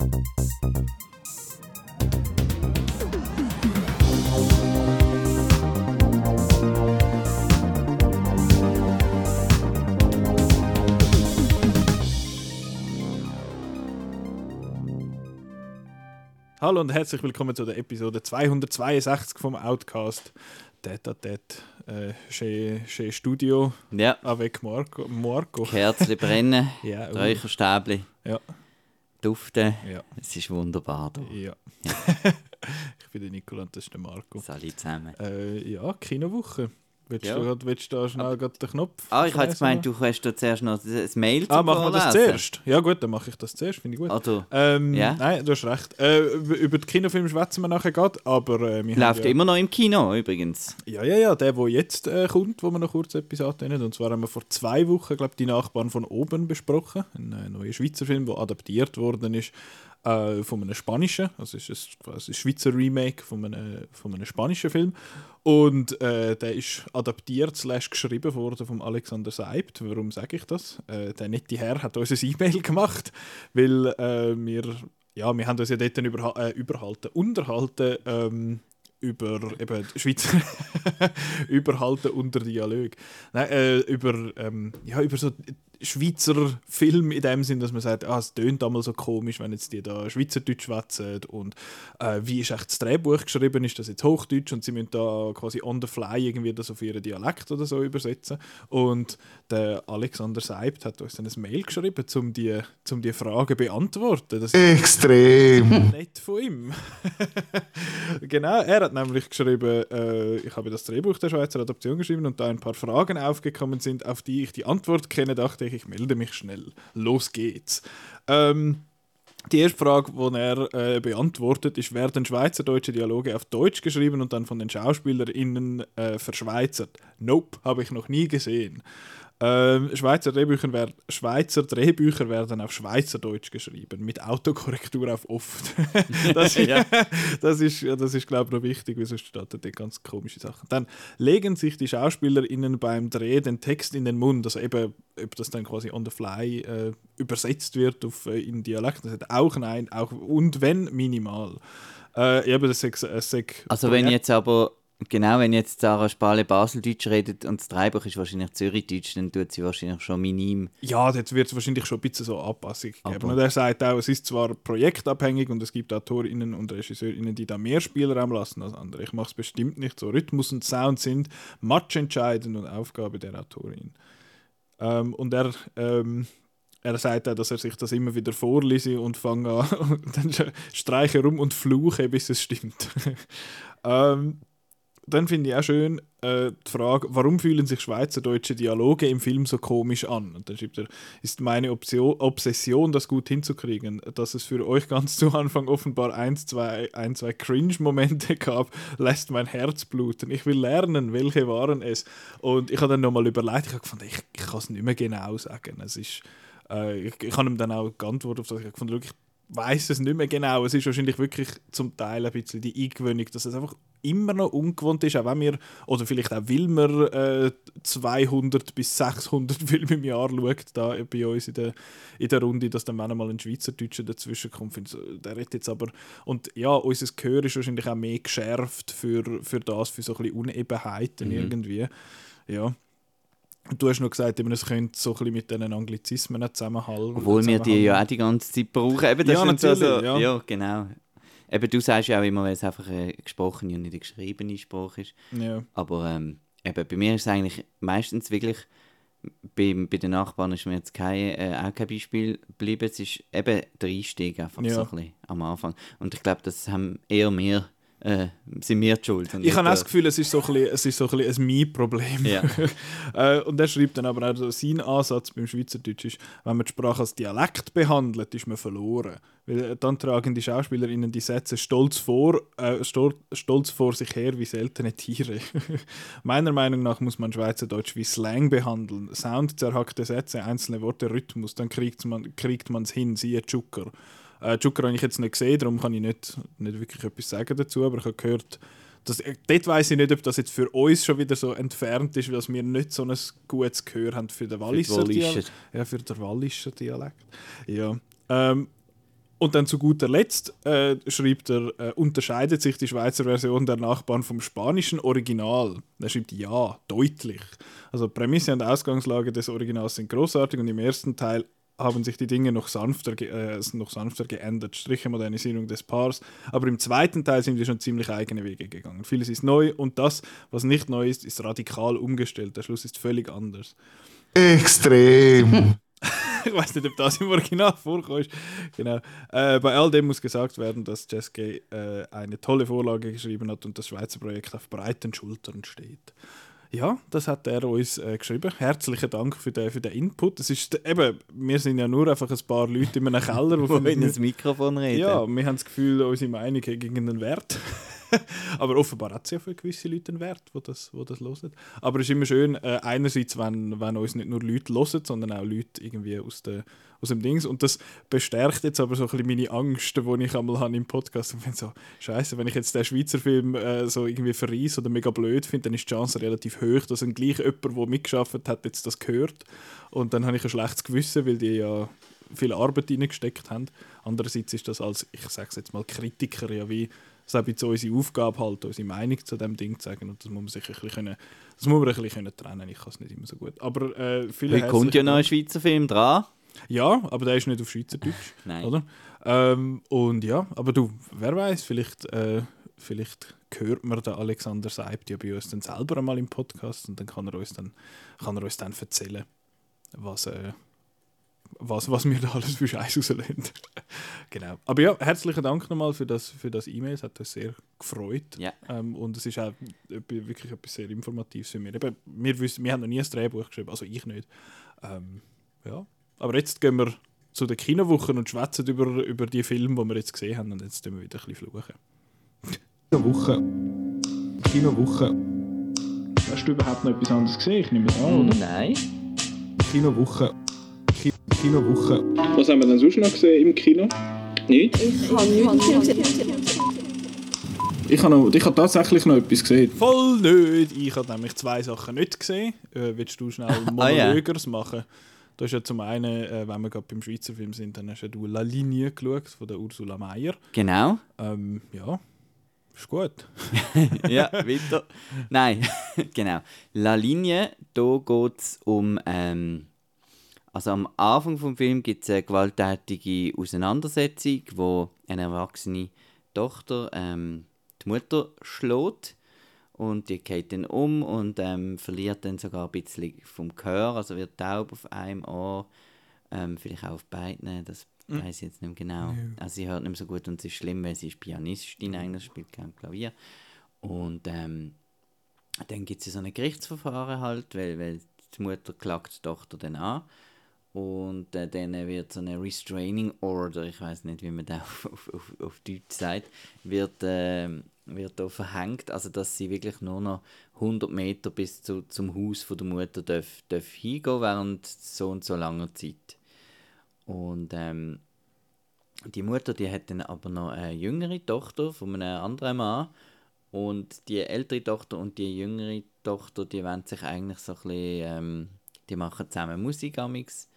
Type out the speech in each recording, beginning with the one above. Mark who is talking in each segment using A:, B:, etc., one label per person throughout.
A: Hallo und herzlich willkommen zu der Episode 262 vom Outcast. Tete à tete, äh, chez Studio
B: Ja,
A: avec Marco. Marco.
B: Kerzen brennen,
A: Ja, uh,
B: Räucherstäbli
A: Ja.
B: Duften.
A: ja,
B: Es ist wunderbar hier.
A: ja. ich bin der Nicola und das ist der Marco.
B: Alle zusammen.
A: Äh, ja, Kinowoche. Willst,
B: Ja.
A: du, grad- willst du da schnell grad den Knopf?
B: Ah, ich habe gemeint, du hast da zuerst noch das Mail
A: Ah,
B: zum
A: machen wir das zuerst? Ja gut, dann mache ich das zuerst, finde ich gut.
B: Oder
A: Ähm,
B: Ja.
A: Nein, du hast recht. Äh, über die Kinofilme schwätzen wir nachher gerade, aber äh,
B: läuft
A: ja,
B: immer noch im Kino übrigens.
A: Ja, ja, ja, der, der jetzt äh, kommt, wo wir noch kurz etwas antönen. Und zwar haben wir vor zwei Wochen, glaube die Nachbarn von oben besprochen. Ein äh, neuer Schweizer Film, der adaptiert worden ist äh, von einem spanischen, also es ist ein, quasi ein Schweizer Remake von einem, von einem spanischen Film. Und äh, der ist adaptiert slash geschrieben worden von Alexander Seibt. Warum sage ich das? Äh, der nette Herr hat uns ein E-Mail gemacht, weil äh, wir, ja, wir haben uns ja dort überha äh, überhalten, unterhalten ähm, über eben Schweizer überhalten unter Dialog. Nein, äh, über, ähm, ja, über so Schweizer Film in dem Sinn, dass man sagt, ah, es tönt einmal so komisch, wenn jetzt die da Schweizerdeutsch schwätzen und äh, wie ist echt das Drehbuch geschrieben, ist das jetzt Hochdeutsch und sie müssen da quasi on the fly irgendwie das auf ihren Dialekt oder so übersetzen und der Alexander Seibt hat uns dann ein Mail geschrieben, um die, um die Frage zu beantworten. Das
C: Extrem.
A: nett von ihm. genau, er hat nämlich geschrieben, äh, ich habe das Drehbuch der Schweizer Adoption geschrieben und da ein paar Fragen aufgekommen sind, auf die ich die Antwort kenne, dachte ich, ich melde mich schnell. Los geht's. Ähm, die erste Frage, die er äh, beantwortet, ist, werden schweizerdeutsche Dialoge auf Deutsch geschrieben und dann von den SchauspielerInnen äh, verschweizert? Nope, habe ich noch nie gesehen. Ähm, Schweizer, Drehbücher wer Schweizer Drehbücher werden auf Schweizerdeutsch geschrieben, mit Autokorrektur auf oft. das,
B: Ja.
A: das ist, das ist glaube ich, noch wichtig, weil sonst steht da ganz komische Sachen. Dann legen sich die SchauspielerInnen beim Dreh den Text in den Mund, also eben, ob das dann quasi on the fly äh, übersetzt wird auf, äh, in Dialekt, das hat auch nein, auch und wenn minimal. Äh, eben, das ist, das ist
B: Also wenn jetzt aber, genau, wenn jetzt Sarah Spale Baseldeutsch redet und das Dreibuch ist wahrscheinlich Zürichdeutsch, dann tut sie wahrscheinlich schon minim.
A: Ja, jetzt wird es wahrscheinlich schon ein bisschen so Anpassung geben.
B: Aber-
A: Und er sagt auch, es ist zwar projektabhängig und es gibt AutorInnen und RegisseurInnen, die da mehr Spielraum lassen als andere. Ich mache es bestimmt nicht so. Rhythmus und Sound sind matchentscheidend und Aufgabe der Autorin. Ähm, und er, ähm, er sagt auch, dass er sich das immer wieder vorlese und fange an und dann streiche rum und fluche, bis es stimmt. ähm, dann finde ich auch schön äh, die Frage, warum fühlen sich schweizerdeutsche Dialoge im Film so komisch an? Und dann schreibt er, ist meine Option, Obsession, das gut hinzukriegen, dass es für euch ganz zu Anfang offenbar ein, zwei, ein, zwei Cringe-Momente gab, lässt mein Herz bluten. Ich will lernen, welche waren es? Und ich habe dann nochmal überlegt, ich habe gefunden, ich, ich kann es nicht mehr genau sagen. Es ist, äh, ich, ich habe ihm dann auch geantwortet auf das, ich habe gefunden, ich weiß es nicht mehr genau. Es ist wahrscheinlich wirklich zum Teil ein bisschen die Eingewöhnung, dass es einfach immer noch ungewohnt ist, auch wenn wir, oder vielleicht auch weil man äh, 200 bis 600 Filme im Jahr schaut, da bei uns in der, in der Runde, dass dann manchmal ein Schweizerdeutscher dazwischen kommt. So, der redet jetzt aber, und ja, unser Gehör ist wahrscheinlich auch mehr geschärft für, für das, für so ein bisschen Unebenheiten
B: Mhm.
A: irgendwie. Ja. Du hast noch gesagt, eben, es könnte so ein bisschen mit diesen Anglizismen zusammenhalten.
B: Obwohl wir die ja auch die ganze Zeit brauchen. Eben, das
A: Ja, natürlich,
B: so,
A: ja.
B: ja. genau. Eben, du sagst ja auch immer, weil es einfach eine gesprochene und nicht eine geschriebene Sprache ist.
A: Ja.
B: Aber ähm, eben, bei mir ist es eigentlich meistens wirklich, bei, bei den Nachbarn ist mir jetzt kein, äh, auch kein Beispiel geblieben. Es ist eben der Einstieg einfach
A: Ja.
B: so ein bisschen am Anfang. Und ich glaube, das haben eher wir, äh, sind wir die schuld.
A: Ich habe auch das Gefühl, es ist so ein bisschen, es ist so ein, bisschen ein Mir-Problem.
B: Ja.
A: äh, und er schreibt dann aber auch, so, sein Ansatz beim Schweizerdeutsch ist, wenn man die Sprache als Dialekt behandelt, ist man verloren. Weil äh, dann tragen die SchauspielerInnen die Sätze stolz vor, äh, stol stolz vor sich her wie seltene Tiere. Meiner Meinung nach muss man Schweizerdeutsch wie Slang behandeln. Sound, zerhackte Sätze, einzelne Worte, Rhythmus, dann kriegt man kriegt es hin, siehe Zucker. Äh, Zucker habe ich jetzt nicht gesehen, darum kann ich nicht, nicht wirklich etwas sagen dazu, aber ich habe gehört, dass, äh, dort weiß ich nicht, ob das jetzt für uns schon wieder so entfernt ist, weil wir nicht so ein gutes Gehör haben für den Walliser
B: Walliser.
A: Dialekt. Ja, für den Walliser Dialekt. Ja. Ähm, Und dann zu guter Letzt äh, schreibt er, äh, unterscheidet sich die Schweizer Version der Nachbarn vom spanischen Original. Er schreibt ja, deutlich. Also Prämisse und Ausgangslage des Originals sind großartig und im ersten Teil haben sich die Dinge noch sanfter, äh, noch sanfter geändert, Striche Modernisierung des Paars. Aber im zweiten Teil sind wir schon ziemlich eigene Wege gegangen. Vieles ist neu und das, was nicht neu ist, ist radikal umgestellt. Der Schluss ist völlig anders.
C: Extrem.
A: ich weiß nicht, ob das im Original vorkommt. Genau. Äh, bei all dem muss gesagt werden, dass Jess Gay äh, eine tolle Vorlage geschrieben hat und das Schweizer Projekt auf breiten Schultern steht. Ja, das hat er uns äh, geschrieben. Herzlichen Dank für den, für den Input. Es ist, eben, wir sind ja nur einfach ein paar Leute in einem Keller,
B: die in das Mikrofon reden.
A: Ja, wir haben das Gefühl, unsere Meinung hat irgendeinen Wert. Aber offenbar hat es ja für gewisse Leute einen Wert, die das, wo das hören. Aber es ist immer schön, äh, einerseits, wenn, wenn uns nicht nur Leute hören, sondern auch Leute irgendwie aus, der, aus dem Dings. Und das bestärkt jetzt aber so ein bisschen meine Angst, die ich einmal habe im Podcast. Und finde so, scheiße, wenn ich jetzt den Schweizer Film äh, so irgendwie verreise oder mega blöd finde, dann ist die Chance relativ hoch, dass ein gleich jemand, der mitgeschafft hat, jetzt das gehört. Und dann habe ich ein schlechtes Gewissen, weil die ja viel Arbeit reingesteckt haben. Andererseits ist das als, ich sage es jetzt mal, Kritiker ja wie das ist unsere Aufgabe, halt, unsere Meinung zu dem Ding zu sagen. Und das muss man sich ein bisschen, können, das muss man ein bisschen können trennen Ich kann es nicht immer so gut. Aber äh, viele
B: Heute kommt ja noch ein Schweizer Film dran.
A: Ja, aber der ist nicht auf Schweizerdeutsch. Nein. Oder? Ähm, und ja, aber du, wer weiß, vielleicht, äh, vielleicht hört man den Alexander Seib ja bei uns dann selber einmal im Podcast und dann kann er uns dann, kann er uns dann erzählen, was, äh, was, was wir da alles für Scheiß rauslösen. genau. Aber ja, herzlichen Dank nochmal für das, für das E-Mail. Es hat uns sehr gefreut.
B: Ja.
A: Ähm, und es ist auch wirklich etwas sehr Informatives für mich. Eben, wir, wissen, wir haben noch nie ein Drehbuch geschrieben, also ich nicht. Ähm, ja. Aber jetzt gehen wir zu den Kinowochen und schwätzen über, über die Filme, die wir jetzt gesehen haben. Und jetzt tun wir wieder ein bisschen fluchen. Kinowoche. Kinowoche. Hast du überhaupt noch etwas anderes gesehen? Ich nehme es an, oder?
B: Nein.
A: Kinowoche. Kinowoche. Was haben wir denn sonst noch gesehen im Kino? Nicht? Ich habe nichts gesehen. Ich habe, noch, ich habe tatsächlich noch etwas gesehen. Voll nicht! Ich habe nämlich zwei Sachen nicht gesehen. Äh, willst du schnell Monologers ah, yeah. machen? Da ist ja zum einen, äh, wenn wir gerade beim Schweizer Film sind, dann hast ja du La Linie geschaut von der Ursula Meyer.
B: Genau.
A: Ähm, ja, ist gut.
B: ja, weiter. Nein, genau. La Linie, da geht es um ähm, also am Anfang des Films gibt es eine gewalttätige Auseinandersetzung, wo eine erwachsene Tochter ähm, die Mutter schlägt und die geht dann um und ähm, verliert dann sogar ein bisschen vom Gehör, also wird taub auf einem Ohr, ähm, vielleicht auch auf beiden, das mhm. weiß ich jetzt nicht genau. Ja. Also sie hört nicht mehr so gut und es ist schlimm, weil sie ist Pianistin eigentlich, spielt kein Klavier. Und ähm, dann gibt es so ein Gerichtsverfahren halt, weil, weil die Mutter klagt die Tochter dann an und äh, dann wird so eine Restraining Order, ich weiß nicht, wie man das auf, auf, auf, auf Deutsch sagt, wird, äh, wird da verhängt, also dass sie wirklich nur noch 100 Meter bis zu, zum Haus von der Mutter darf, darf hingehen während so und so langer Zeit. Und ähm, die Mutter, die hat dann aber noch eine jüngere Tochter von einem anderen Mann. Und die ältere Tochter und die jüngere Tochter, die wollen sich eigentlich so ein bisschen, ähm, die machen zusammen Musik amix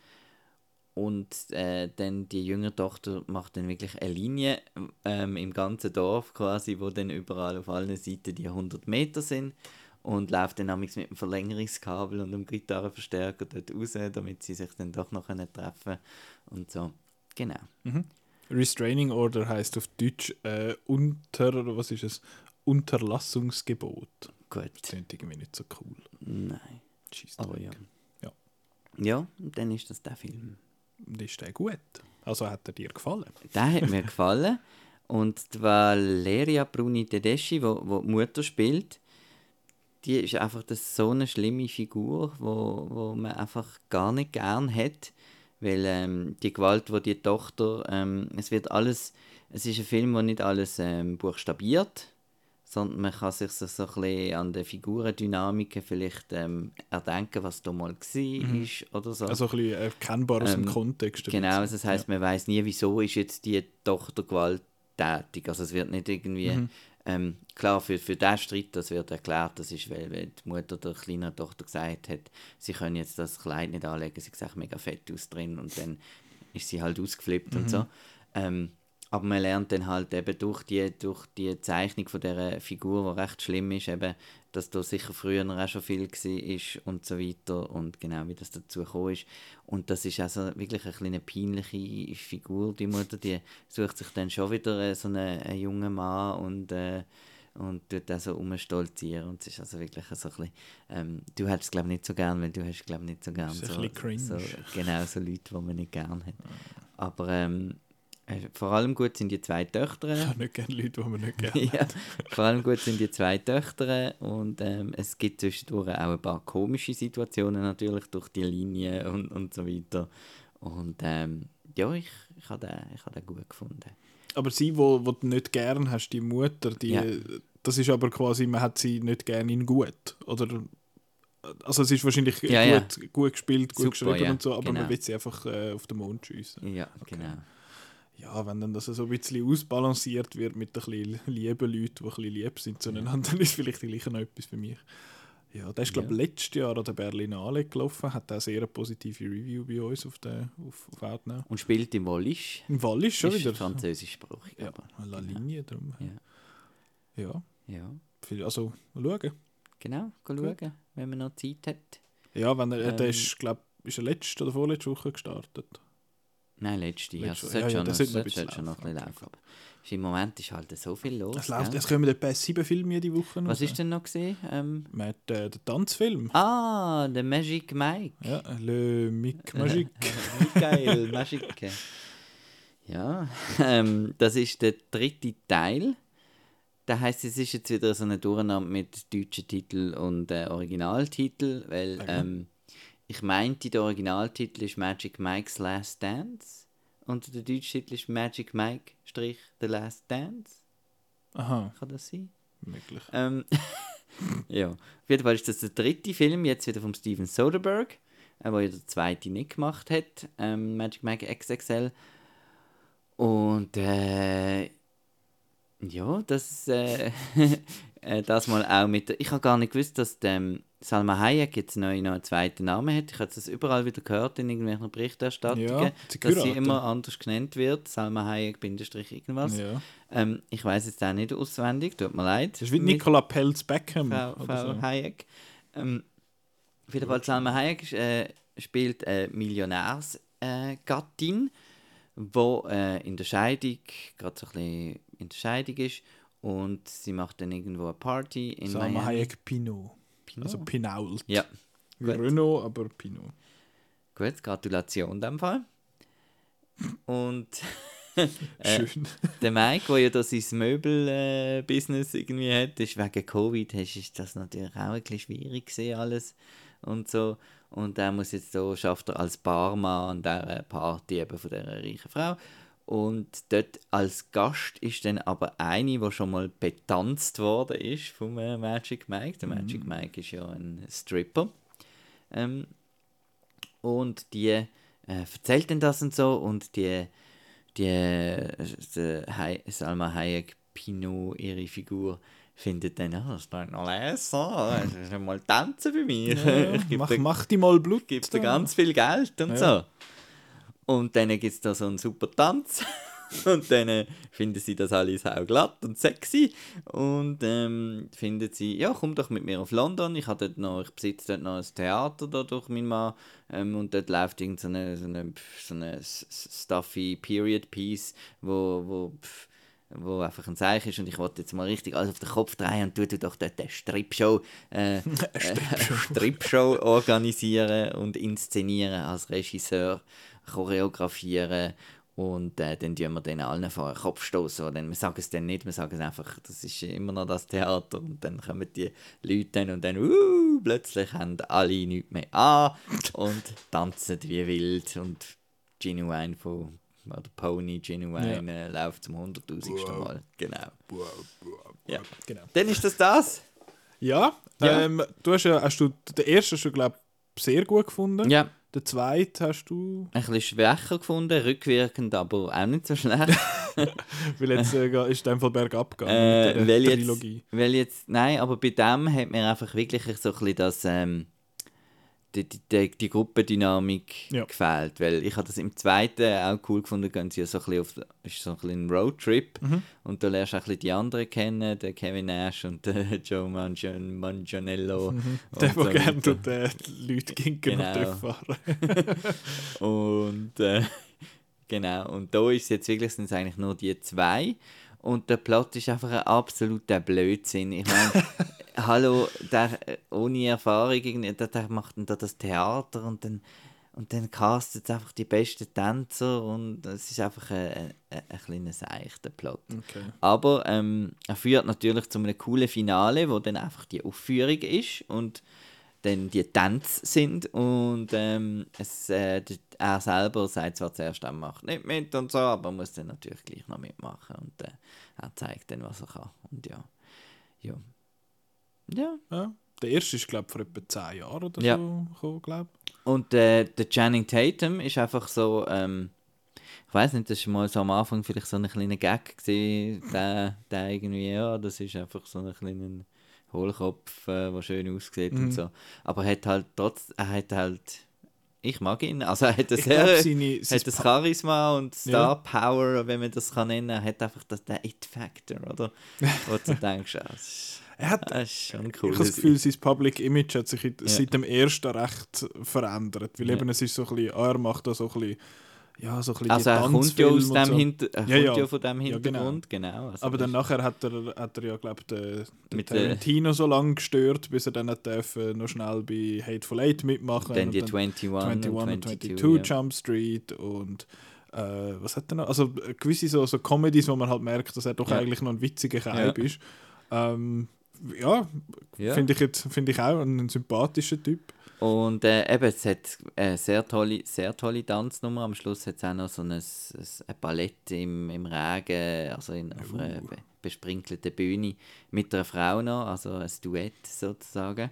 B: und äh, dann die jüngere Tochter macht dann wirklich eine Linie ähm, im ganzen Dorf quasi, wo dann überall auf allen Seiten die 100 Meter sind und läuft dann mit dem Verlängerungskabel und dem Gitarrenverstärker dort raus, damit sie sich dann doch noch treffen können und so. Genau.
A: Mhm. Restraining Order heißt auf Deutsch äh, unter, was ist es? Unterlassungsgebot.
B: Gut.
A: Das klingt irgendwie nicht so cool.
B: Nein.
A: Schießt Aber
B: ja. ja. Ja, dann ist das der Film.
A: Ist der gut? Also hat er dir gefallen?
B: Der hat mir gefallen. Und die Valeria Bruni Tedeschi, wo, wo die Mutter spielt, die ist einfach das so eine schlimme Figur, wo, wo man einfach gar nicht gern hat. Weil ähm, die Gewalt, wo die Tochter, ähm, es wird alles, es ist ein Film, wo nicht alles ähm, buchstabiert, sondern man kann sich so, so ein bisschen an den Figurendynamiken vielleicht ähm, erdenken, was da mal war mhm. oder so.
A: Also ein bisschen erkennbar aus dem ähm, Kontext.
B: Genau, also das heißt, ja. man weiß nie, wieso ist jetzt die Tochter gewalttätig. Also es wird nicht irgendwie mhm. ähm, klar für, für diesen Streit, das wird erklärt, das ist, weil, weil die Mutter der kleinen Tochter gesagt hat, sie können jetzt das Kleid nicht anlegen, sie sieht mega fett aus drin und dann ist sie halt ausgeflippt mhm. und so. Ähm, aber man lernt dann halt eben durch die, durch die Zeichnung von dieser Figur, die recht schlimm ist, eben, dass da sicher früher auch schon viel war und so weiter und genau wie das dazu gekommen ist. Und das ist also wirklich eine kleine peinliche Figur, die Mutter, die sucht sich dann schon wieder äh, so einen, einen jungen Mann und äh, und tut auch so umstolzieren und es ist also wirklich so ein bisschen, ähm, du hättest es glaube ich nicht so gern, weil du hast glaube ich nicht so gern
A: ist ein
B: so, so, genau, so Leute, die man nicht gern hat. Aber ähm, äh, vor allem gut sind die zwei Töchter.
A: Ich habe nicht gerne Leute, die man nicht gerne
B: ja, vor allem gut sind die zwei Töchter und ähm, es gibt zwischendurch auch ein paar komische Situationen natürlich durch die Linie und, und so weiter. Und ähm, ja, ich, ich habe den, ich hab den gut gefunden.
A: Aber sie, wo, wo du nicht gern hast, die Mutter, die,
B: Ja.
A: das ist aber quasi, man hat sie nicht gern in gut. Oder, also es ist wahrscheinlich
B: Ja, ja.
A: gut, gut gespielt, gut
B: Super,
A: geschrieben und so, aber
B: genau.
A: man will sie einfach äh, auf den Mond schiessen.
B: Ja, genau.
A: Ja, wenn dann das so ein bisschen ausbalanciert wird mit ein bisschen lieben Leuten, die ein bisschen lieb sind zueinander, dann ist vielleicht gleich noch etwas für mich. Ja, der ist, glaube ich,
B: Ja.
A: letztes Jahr an der Berlinale gelaufen, hat auch sehr eine positive Review bei uns auf, der, auf, auf Outnow.
B: Und spielt im Wallis.
A: Im Wallis schon
B: ist
A: wieder.
B: französischsprachig.
A: Ja,
B: aber,
A: La
B: genau.
A: Linie drum.
B: Ja.
A: Ja,
B: Ja,
A: also schauen.
B: genau. Schauen, wenn man noch Zeit hat.
A: Ja, wenn er, äh, der
B: Ähm,
A: ist, glaube ist er letzte oder vorletzte Woche gestartet.
B: Nein, letzte.
A: Letzte-
B: Also, es
A: ja, ja,
B: schon,
A: das sollte
B: sollte schon noch ein bisschen
A: laufen.
B: ist Im Moment ist halt so viel los.
A: Es, läuft,
B: gell?
A: es kommen etwa sieben Filme jede Woche
B: Was ist denn noch gesehen? Ähm,
A: hat äh, den Tanzfilm.
B: ah, der Magic Mike.
A: Ja, Le Mic Magique.
B: Michael Magic. Ja, ähm, das ist der dritte Teil. Das heißt, es ist jetzt wieder so eine Durcheinander mit deutschen Titel und äh, Originaltitel, weil
A: Okay.
B: ähm, ich meinte, der Originaltitel ist Magic Mike's Last Dance und der deutsche Titel ist Magic Mike Strich The Last Dance.
A: Aha,
B: Kann das sein?
A: möglich.
B: Ähm, ja, auf jeden Fall ist das der dritte Film, jetzt wieder vom Steven Soderbergh, äh, wo ja der zweite nicht gemacht hat, ähm, Magic Mike XXL. Und äh, ja, das äh, äh, das mal auch mit. Ich habe gar nicht gewusst, dass ähm, Salma Hayek jetzt neu noch einen zweiten Namen hat. Ich habe das überall wieder gehört in irgendwelchen Berichterstattungen,
A: Ja, sie
B: dass sie immer anders genannt wird. Salma Hayek Bindestrich irgendwas.
A: Ja.
B: Ähm, ich weiß jetzt auch nicht auswendig, tut mir leid.
A: Das ist wie Nicola Pelz Beckham.
B: Frau,
A: oder
B: Frau
A: so.
B: Hayek. Ähm, auf jeden Fall, Salma Hayek äh, spielt eine Millionärsgattin, äh, wo äh, in der Scheidung, gerade so ein bisschen in der Scheidung ist und sie macht dann irgendwo eine Party in
A: Salma
B: Miami.
A: Hayek Pinot.
B: Pinot?
A: Also Pinault.
B: Ja,
A: Wie
B: gut.
A: Renault, aber Pinot.
B: gut, Gratulation in dem Fall. Und äh,
A: Schön.
B: der Mike, der ja da sein Möbel-Business irgendwie hat, ist wegen Covid, ist das natürlich auch ein bisschen schwierig gewesen, alles und so. Und er muss jetzt so, schafft er als Barmann an dieser Party eben von dieser reichen Frau. Und dort als Gast ist dann aber eine, die schon mal betanzt worden ist vom äh, Magic Mike. Der Magic Mike ist ja ein Stripper. Ähm, und die äh, erzählt dann das und so und die, die, äh, die Hay Salma Hayek Pinot, ihre Figur, findet dann, ja, das ist noch lesen, das ist mal tanzen bei mir.
A: Ja,
B: ich gebe
A: mach,
B: dir,
A: mach die mal Blut.
B: gebe dir
A: da.
B: ganz viel Geld und
A: Ja.
B: so. Und dann gibt es da so einen super Tanz. Und dann äh, finden sie das alles auch glatt und sexy. Und ähm, finden sie, ja, komm doch mit mir auf London. Ich, dort noch, ich besitze dort noch ein Theater da durch meinen Mann. Ähm, und dort läuft irgend so eine, so eine, so eine stuffy Period Piece, wo, wo, pf, wo einfach ein Zeichen ist. Und ich wollte jetzt mal richtig alles auf den Kopf drehen und tu du doch dort eine Stripshow, äh, Stripshow. Stripshow organisieren und inszenieren als Regisseur, choreografieren und äh, dann tun wir den allen vor den Kopf stoßen. Dann, wir sagen es dann nicht, wir sagen es einfach, das ist immer noch das Theater und dann kommen die Leute dann und dann uh, plötzlich haben alle nichts mehr an und tanzen wie wild und Genuine von oder Pony Genuine äh, läuft zum hunderttausendsten Mal. Genau. Ja.
A: Genau.
B: Dann ist das das.
A: Ja,
B: Ja.
A: Ähm, du hast ja, hast du, den ersten du, glaube sehr gut gefunden.
B: Ja,
A: Den zweiten hast du,
B: ein bisschen schwächer gefunden, rückwirkend, aber auch nicht so schlecht.
A: weil jetzt äh, ist in dem Fall bergab gegangen
B: Äh,
A: mit der
B: weil, jetzt,
A: Trilogie.
B: weil jetzt, nein, aber bei dem hat mir einfach wirklich so ein bisschen das, ähm, die, die, die, Gruppendynamik
A: Ja.
B: gefehlt. Weil ich habe das im zweiten auch cool gefunden, gehen sie ja so ein bisschen auf ist so ein bisschen ein Roadtrip
A: Mhm.
B: und da lernst du auch ein bisschen die anderen kennen, den Kevin Nash und den Joe Mangan Manganiello.
A: Mhm. Der,
B: und so
A: der gerne äh, die Leute gegen
B: Genau.
A: genau. fahren.
B: Und äh, genau, und da ist jetzt wirklich sind es eigentlich nur die zwei. Und der Plot ist einfach ein absoluter Blödsinn. Ich meine, hallo, der äh, ohne Erfahrung, der, der macht dann da das Theater und dann, und dann castet einfach die besten Tänzer und es ist einfach ein, ein, ein kleiner seichter Plot.
A: Okay.
B: Aber ähm, er führt natürlich zu einem coolen Finale, wo dann einfach die Aufführung ist und dann die Tänze sind und ähm, es, äh, er selber sagt zwar zuerst, er macht nicht mit und so, aber muss dann natürlich gleich noch mitmachen und äh, er zeigt dann, was er kann. Und ja, ja. Ja.
A: Ja. Der erste ist, glaube ich, vor etwa 10 Jahren oder
B: Ja.
A: so gekommen, glaube
B: Und äh, der Channing Tatum ist einfach so, ähm, ich weiß nicht, das war mal so am Anfang vielleicht so ein kleiner Gag gewesen, der, der irgendwie, ja, das ist einfach so ein kleiner Hohlkopf, äh, der schön aussieht
A: Mhm.
B: und so. Aber er hat halt trotz, er hat halt, ich mag ihn, also er hat
A: Ich glaube,
B: sehr,
A: seine, sein
B: hat das Charisma und. Star Power, wenn man das kann nennen, er hat einfach das, den It-Factor, oder? Wo du denkst, ah, das
A: er hat,
B: das ist schon
A: ich
B: cool.
A: habe das Gefühl, sein Public Image hat sich
B: Ja.
A: seit dem ersten recht verändert. Weil
B: Ja.
A: eben es ist so ein bisschen, ah, er macht da so ein bisschen, ja, so ein bisschen
B: also er kommt ja aus dem
A: so.
B: Hinter er
A: Ja, ja.
B: ja von dem
A: Ja, genau.
B: Hintergrund, genau. also
A: Aber dann nachher hat er, hat er ja, glaube ich, den, den
B: Mit der-
A: Tarantino so lange gestört, bis er dann hat dürfen, noch schnell bei Hateful Eight mitmachen
B: Dann die
A: und
B: 21,
A: 21
B: und
A: und
B: 22,
A: 22
B: ja.
A: Jump Street und äh, was hat er noch? Also äh, gewisse so, so Comedies, wo man halt merkt, dass er doch eigentlich noch ein witziger
B: Ja.
A: ist. Ähm, ja, finde ich, jetzt- finde ich auch einen sympathischen Typ.
B: Und äh, eben, es hat eine sehr tolle, sehr tolle Tanznummer. Am Schluss hat es auch noch so ein, ein, Ballett im, im Regen, also in, auf einer
A: Uh.
B: be besprinkelten Bühne mit einer Frau noch, also ein Duett sozusagen.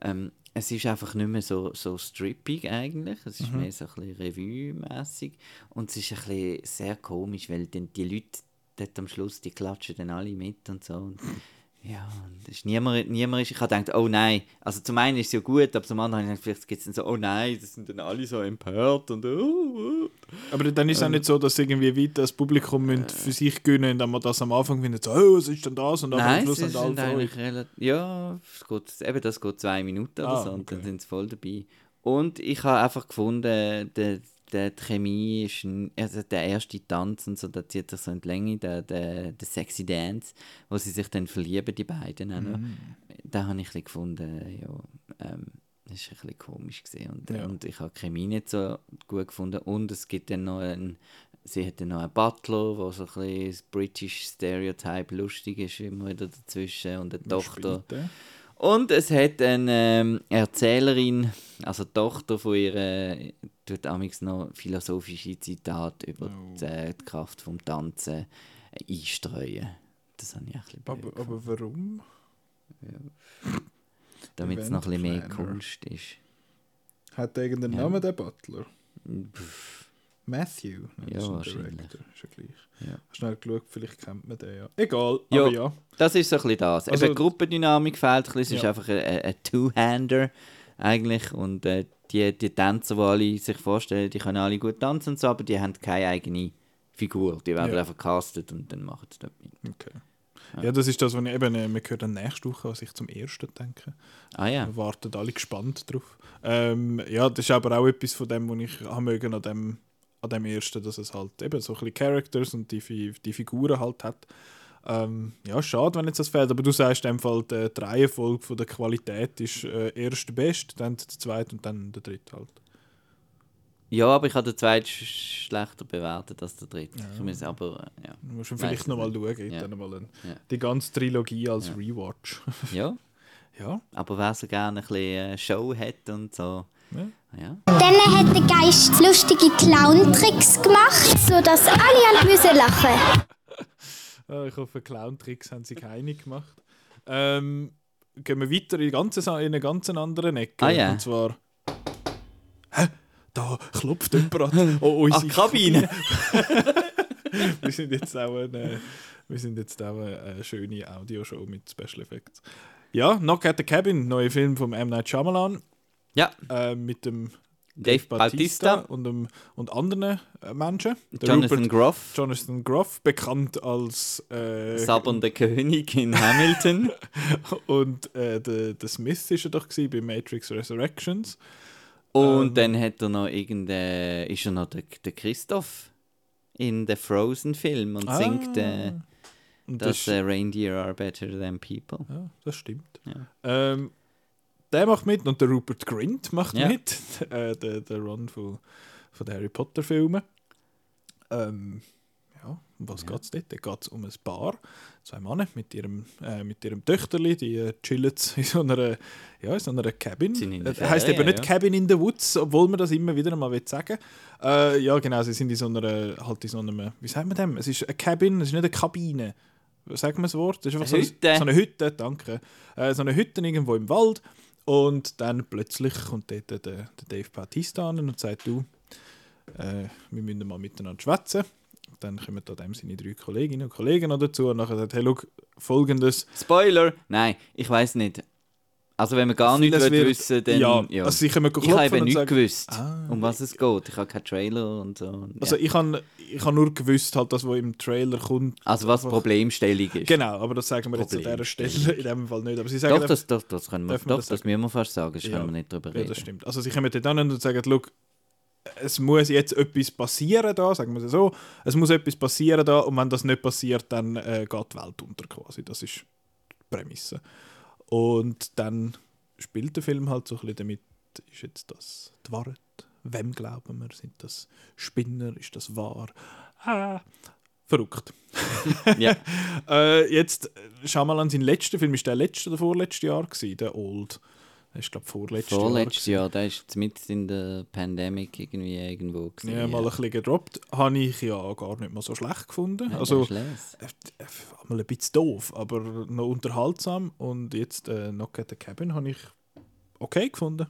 B: Ähm, es ist einfach nicht mehr so, so strippig eigentlich, es ist mehr so ein bisschen Revue-mässig und es ist ein bisschen sehr komisch, weil dann die Leute dort am Schluss, die klatschen dann alle mit und so. Und ja, es ist niemand, niemand ist, ich habe gedacht, oh nein, also zum einen ist es ja gut, aber zum anderen habe ich gedacht, vielleicht gibt es dann so, oh nein, das sind dann alle so empört und oh, oh.
A: Aber dann ist es auch
B: Ähm.
A: nicht so, dass irgendwie weiter das Publikum müssen für sich gönnen, indem man das am Anfang findet, so, oh, was ist denn das? Und dann am
B: Nein,
A: Schluss
B: sie
A: sind alle
B: eigentlich relativ, ja, es geht, eben das geht zwei Minuten oder
A: Ah,
B: so und dann
A: okay.
B: sind sie voll dabei. Und ich habe einfach gefunden, der, der, die Chemie ist, also der erste Tanz und so, der zieht sich so in die Länge, der, der, der Sexy Dance, wo sie sich dann verlieben, die beiden.
A: Mhm.
B: Da habe ich ein bisschen gefunden, ja, ähm, das ist ein bisschen komisch gesehen und,
A: Ja.
B: und ich habe die Chemie nicht so gut gefunden und es gibt dann noch einen, sie hat dann noch einen Butler, wo so ein bisschen das British Stereotype lustig ist immer wieder dazwischen und eine Tochter.
A: Spielt der?
B: Und es hat eine ähm, Erzählerin, also die Tochter von ihr, tut amigs noch philosophische Zitate über
A: Oh.
B: die, äh, die Kraft vom Tanzen äh, einstreuen. Das habe ich ein bisschen
A: Aber, aber warum?
B: damit es noch ein bisschen mehr. Kunst ist.
A: Hat irgendeinen
B: Ja.
A: Namen, der Butler?
B: Pff,
A: Matthew?
B: Ja,
A: das ist ein
B: wahrscheinlich.
A: Director, Ist ja gleich.
B: Ja.
A: Schnell geschaut, vielleicht kennt man den ja. Egal,
B: Ja.
A: aber ja.
B: Das ist so ein bisschen das.
A: Also-
B: Eben, Gruppendynamik fehlt ein bisschen. Es ist
A: Ja.
B: einfach ein, ein, Two-Hander eigentlich. Und äh, die, die Tänzer, die alle sich vorstellen, die können alle gut tanzen und so, aber die haben keine eigene Figur. Die werden
A: Ja.
B: einfach castet und dann machen sie dort mit.
A: Okay. Ja, das ist das, was ich eben, äh, wir hören dann nächste Woche, was ich zum ersten denke.
B: Ah ja.
A: Wir warten alle gespannt drauf. Ähm, ja, das ist aber auch etwas von dem, was ich mögen an dem, an dem ersten, dass es halt eben so ein bisschen Characters und die, die Figuren halt hat. Ähm, ja, schade, wenn jetzt das fehlt, aber du sagst in dem Fall, die, die Reihenfolge von der Qualität ist äh, erst der beste, dann der zweite und dann der dritte halt.
B: Ja, aber ich habe den zweiten sch schlechter bewertet als der dritte.
A: Ja.
B: Ich muss aber, äh, ja.
A: Du musst vielleicht nochmal schauen,
B: Ja.
A: dann mal ein,
B: Ja.
A: die ganze Trilogie als
B: Ja.
A: Rewatch.
B: ja.
A: ja,
B: Aber wer so gerne ein bisschen äh, Show hat und so,
A: Ja.
B: Ja.
D: Dann hat der Geist lustige Clown-Tricks gemacht, sodass alle an müssen lachen.
A: Äh, ich hoffe, Clown-Tricks haben sich keine gemacht. Ähm, gehen wir weiter in, ganz, in eine ganz anderen Ecke.
B: Ah, ja.
A: Und zwar. Hä? Da klopft jemand an. Oh,
B: Ach,
A: unsere
B: Kabine!
A: wir sind jetzt auch eine, wir sind jetzt auch eine, eine schöne Audioshow mit Special Effects. Ja, Knock at the Cabin, neuer Film von M. Night Shyamalan.
B: Ja,
A: äh, mit dem
B: Dave Bautista,
A: und, dem, und anderen äh, Menschen. Der
B: Jonathan
A: Rupert-
B: Groff,
A: Jonathan Groff, bekannt als äh,
B: sabbernde König in Hamilton.
A: und äh, der, der Smith ist er doch gewesen bei Matrix Resurrections.
B: Und
A: Ähm.
B: dann hat er noch irgendein, ist er noch der, der Christoph in den Frozen-Film und singt äh,
A: Ah. Und
B: dass
A: das,
B: äh, Reindeer are better than people.
A: ja, das stimmt.
B: Ja.
A: Ähm, der macht mit und der Rupert Grint macht
B: Ja.
A: mit. Äh, der, der Ron von, von den Harry Potter Filmen. Ähm, ja, um was geht es dort? Da geht es um ein Paar, zwei Männer mit ihrem, äh, mit ihrem Töchterli, die äh, chillen in so einer, ja, in so einer Cabin.
B: In der
A: Äh, heisst eben nicht
B: ja.
A: Cabin in the Woods, obwohl man das immer wieder mal will sagen äh, Ja, genau, sie sind in so einer, halt in so einem, wie sagt man dem? Es ist eine Cabin, es ist nicht eine Kabine. Sagen wir das Wort? Das ist einfach
B: Eine
A: so,
B: Hütte.
A: so eine Hütte, danke. Äh, so eine Hütte irgendwo im Wald. Und dann plötzlich kommt dort der, der Dave Bautista an und sagt, du, äh, wir müssen mal miteinander schwätzen. Dann kommen da dem seine drei Kolleginnen und Kollegen noch dazu und nachher sagt, hey, look, folgendes.
B: Spoiler! Nein, ich weiß nicht. Also wenn man gar nichts
A: Das wird-
B: wissen dann...
A: ja,
B: ja.
A: also kommen
B: ich habe nichts
A: sagen,
B: gewusst,
A: Ah.
B: um was es geht. Ich habe keinen Trailer und so. Ja.
A: also ich habe ich hab nur gewusst, halt, das, was im Trailer kommt.
B: Also was Problemstellung ist.
A: Genau, aber das sagen wir jetzt an dieser Stelle in dem Fall nicht. Aber sie sagen
B: Doch, das, doch, das können wir, doch,
A: das
B: das, müssen wir fast sagen, das
A: Ja.
B: können wir nicht drüber
A: Ja,
B: reden.
A: das stimmt. Also sie kommen dort an und sagen, look, es muss jetzt etwas passieren da, sagen wir es so. Es muss etwas passieren da und wenn das nicht passiert, dann äh, geht die Welt unter quasi. Das ist die Prämisse. Und dann spielt der Film halt so ein bisschen damit, ist jetzt das die Wahrheit? Wem glauben wir? Sind das Spinner? Ist das wahr? Ah, verrückt.
B: Ja.
A: Äh, jetzt, äh, Shyamalan, sein letzter Film, ist der letzte oder vorletzte Jahr gewesen, der Old. Das ist, glaube vorletztes Jahr.
B: Vorletztes Jahr, der ist mit in der Pandemic irgendwie irgendwo gewesen.
A: Ja, mal ein bisschen gedroppt. Habe ich ja gar nicht mal so schlecht gefunden.
B: Ja,
A: also, äh, äh, mal ein bisschen doof, aber noch unterhaltsam. Und jetzt äh, Knock at the Cabin habe ich okay gefunden.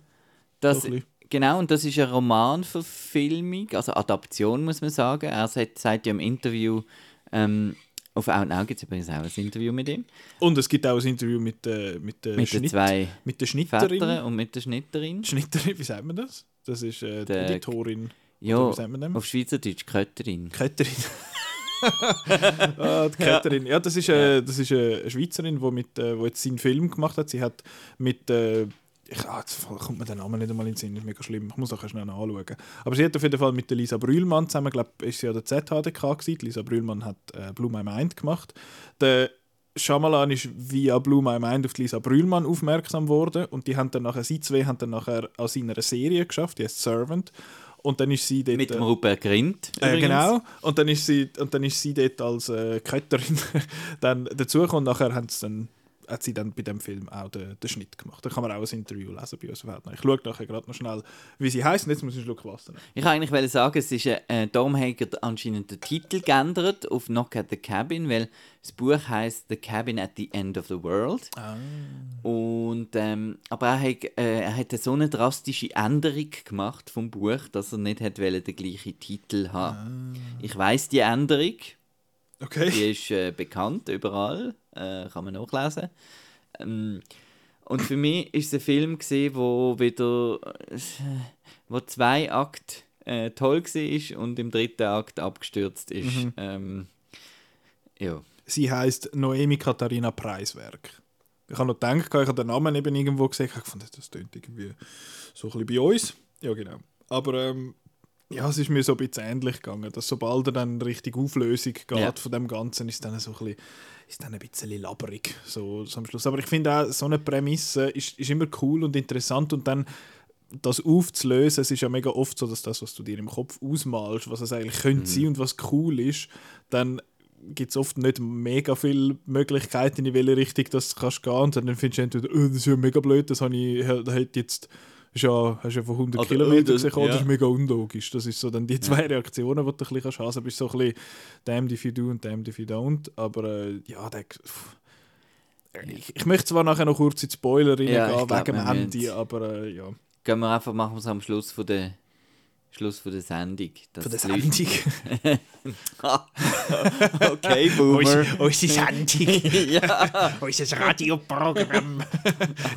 B: Das,
A: So
B: genau, und das ist eine Romanverfilmung, also Adaption muss man sagen. Er sagt, sagt ja im Interview, ähm, auf Out Now gibt es übrigens auch ein Interview mit ihm,
A: Und es gibt auch ein Interview mit, äh, mit, der,
B: mit den
A: Schnitt,
B: zwei
A: mit der Schnitterin.
B: Vätern und mit der Schnitterin.
A: Schnitterin, wie sagt man das? Das ist äh, die Editorin.
B: Ja, auf Schweizerdeutsch Kötterin.
A: Ketterin. ah, die Ketterin. Ja, das ist, äh, das ist äh, eine Schweizerin, die mit, äh, wo jetzt seinen Film gemacht hat. Sie hat mit. Äh, ich, ah, jetzt kommt mir der Name nicht einmal in den Sinn, ist mega schlimm. Ich muss auch schnell nachschauen. Aber sie hat auf jeden Fall mit der Lisa Brühlmann zusammen, glaube ich, ist sie an der ZHDK gewesen. Die Lisa Brühlmann hat äh, Blue My Mind gemacht. Der Shyamalan ist via Blue My Mind auf Lisa Brühlmann aufmerksam worden und die haben dann nachher, sie zwei haben dann nachher an seiner Serie geschafft, die heißt Servant. Und dann ist sie dort...
B: Mit dem
A: äh,
B: Rupert Grint.
A: äh, genau. Und dann ist sie, und dann ist sie dort als äh, Kötterin dann dazugekommen. Und nachher haben sie dann, hat sie dann bei dem Film auch den, den Schnitt gemacht. Da kann man auch ein Interview lesen bei uns auf Outnow. Ich schaue nachher gerade noch schnell, wie sie heißt. Jetzt muss ich einen Schluck Wasser nehmen.
B: Ich wollte eigentlich sagen, es ist äh, darum hat anscheinend den Titel geändert auf Knock at the Cabin, weil das Buch heißt The Cabin at the End of the World. Und, ähm, aber er hat, äh, er hat so eine drastische Änderung gemacht vom Buch, dass er nicht hat wollen, den gleichen Titel haben. Ich weiß die Änderung,
A: Okay.
B: die ist äh, bekannt überall, äh, kann man nachlesen. Ähm, und für mich ist es ein Film gesehen, wo wieder wo zwei Akt äh, toll war und im dritten Akt abgestürzt ist. Ähm, ja.
A: Sie heißt Noemi Katharina Preiswerk. Ich habe noch gedacht, ich habe den Namen eben irgendwo gesehen. Ich habe gefunden, das klingt irgendwie so ein bisschen bei uns. Ja, genau. Aber ähm, ja, es ist mir so ein bisschen ähnlich gegangen, dass sobald er dann richtig Auflösung geht
B: Ja.
A: von dem Ganzen, ist dann so ein bisschen, ist dann ein bisschen labberig so, so am Schluss. Aber ich finde auch, so eine Prämisse ist, ist immer cool und interessant und dann das aufzulösen, es ist ja mega oft so, dass das, was du dir im Kopf ausmalst, was es eigentlich könnte sein und was cool ist, dann gibt es oft nicht mega viele Möglichkeiten, in welche Richtung das kannst gehen und dann findest du entweder, oh, das ist ja mega blöd, das habe ich, hat jetzt ist ja, hast ja von 100
B: Oder,
A: Kilometern
B: das-
A: gesehen, oh, das
B: ja.
A: ist mega unlogisch. Das ist so dann die zwei Reaktionen, die du ein bisschen haben. Also bist so ein bisschen damned if you do und damned if you don't. Aber äh, ja, der, pff. ich, ich möchte zwar nachher noch kurz in die Spoiler reingehen,
B: Ja,
A: wegen dem Ende, aber äh, ja.
B: Gehen wir einfach, machen wir es am Schluss von der Schluss von der Sendung.
A: Von der Sendung.
B: okay, Boomer.
A: Unsere Sendung.
B: ja.
A: Unser Radioprogramm.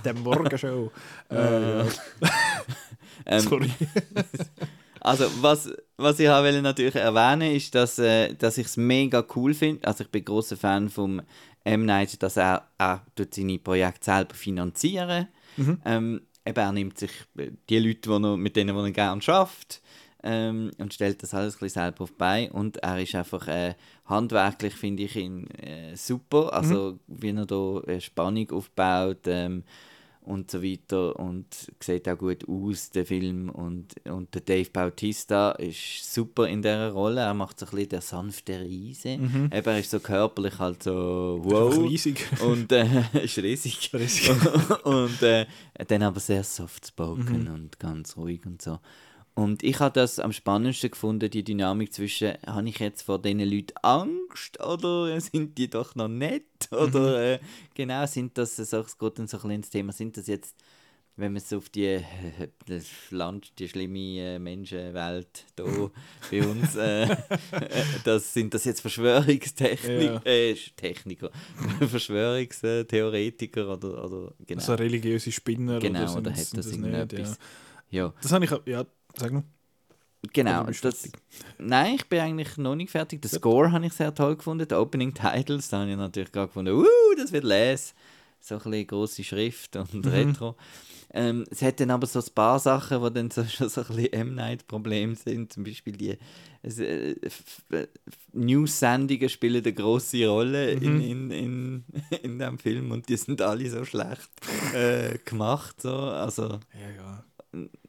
A: der Morgenshow. Äh.
B: Ähm,
A: Sorry.
B: Also, was, was ich auch will natürlich erwähnen ist, dass, äh, dass ich es mega cool finde. Also, ich bin großer Fan von M. Night, dass er, tut seine Projekte selber finanzieren ähm, eben, Er nimmt sich äh, die Leute, die er, mit denen er gerne schafft ähm, und stellt das alles ein bisschen selber auf Beine. Und er ist einfach äh, handwerklich, finde ich ihn äh, super. Also, wie er da äh, Spannung aufbaut. Ähm, und so weiter und sieht auch gut aus, der Film. Und, und der Dave Bautista ist super in dieser Rolle. Er macht so ein bisschen der sanfte Riese. Eben, er ist so körperlich halt so wow.
A: Riesig.
B: Und äh, ist riesig.
A: Riesig.
B: und äh, dann aber sehr soft spoken und ganz ruhig und so. Und ich habe das am spannendsten gefunden, die Dynamik zwischen, habe ich jetzt vor diesen Leuten Angst oder sind die doch noch nett? Oder äh, genau, sind das, so, es geht dann so ein bisschen ins Thema, sind das jetzt, wenn man so auf die, äh, das Land, die schlimme äh, Menschenwelt da bei uns, äh, das, sind das jetzt Verschwörungstechniker,
A: Ja.
B: äh, Techniker, Verschwörungstheoretiker oder, oder genau.
A: So religiöse Spinner
B: Genau,
A: oder, sind,
B: oder hat das
A: das
B: irgendetwas?
A: nicht,
B: Ja,
A: ja. Das habe ich, ja, sag noch.
B: genau. Das, nein, ich bin eigentlich noch nicht fertig. Den Score habe ich sehr toll gefunden. Die Opening Titles, da habe ich natürlich gerade gefunden, uh, das wird les. So ein bisschen grosse Schrift und
A: Mhm.
B: Retro. Ähm, es hat dann aber so ein paar Sachen, die dann so, schon so ein bisschen M-Night-Problem sind. Zum Beispiel die äh, f- News-Sendungen spielen eine grosse Rolle
A: Mhm.
B: in, in, in, in dem Film und die sind alle so schlecht äh, gemacht. So. Also,
A: Ja, ja.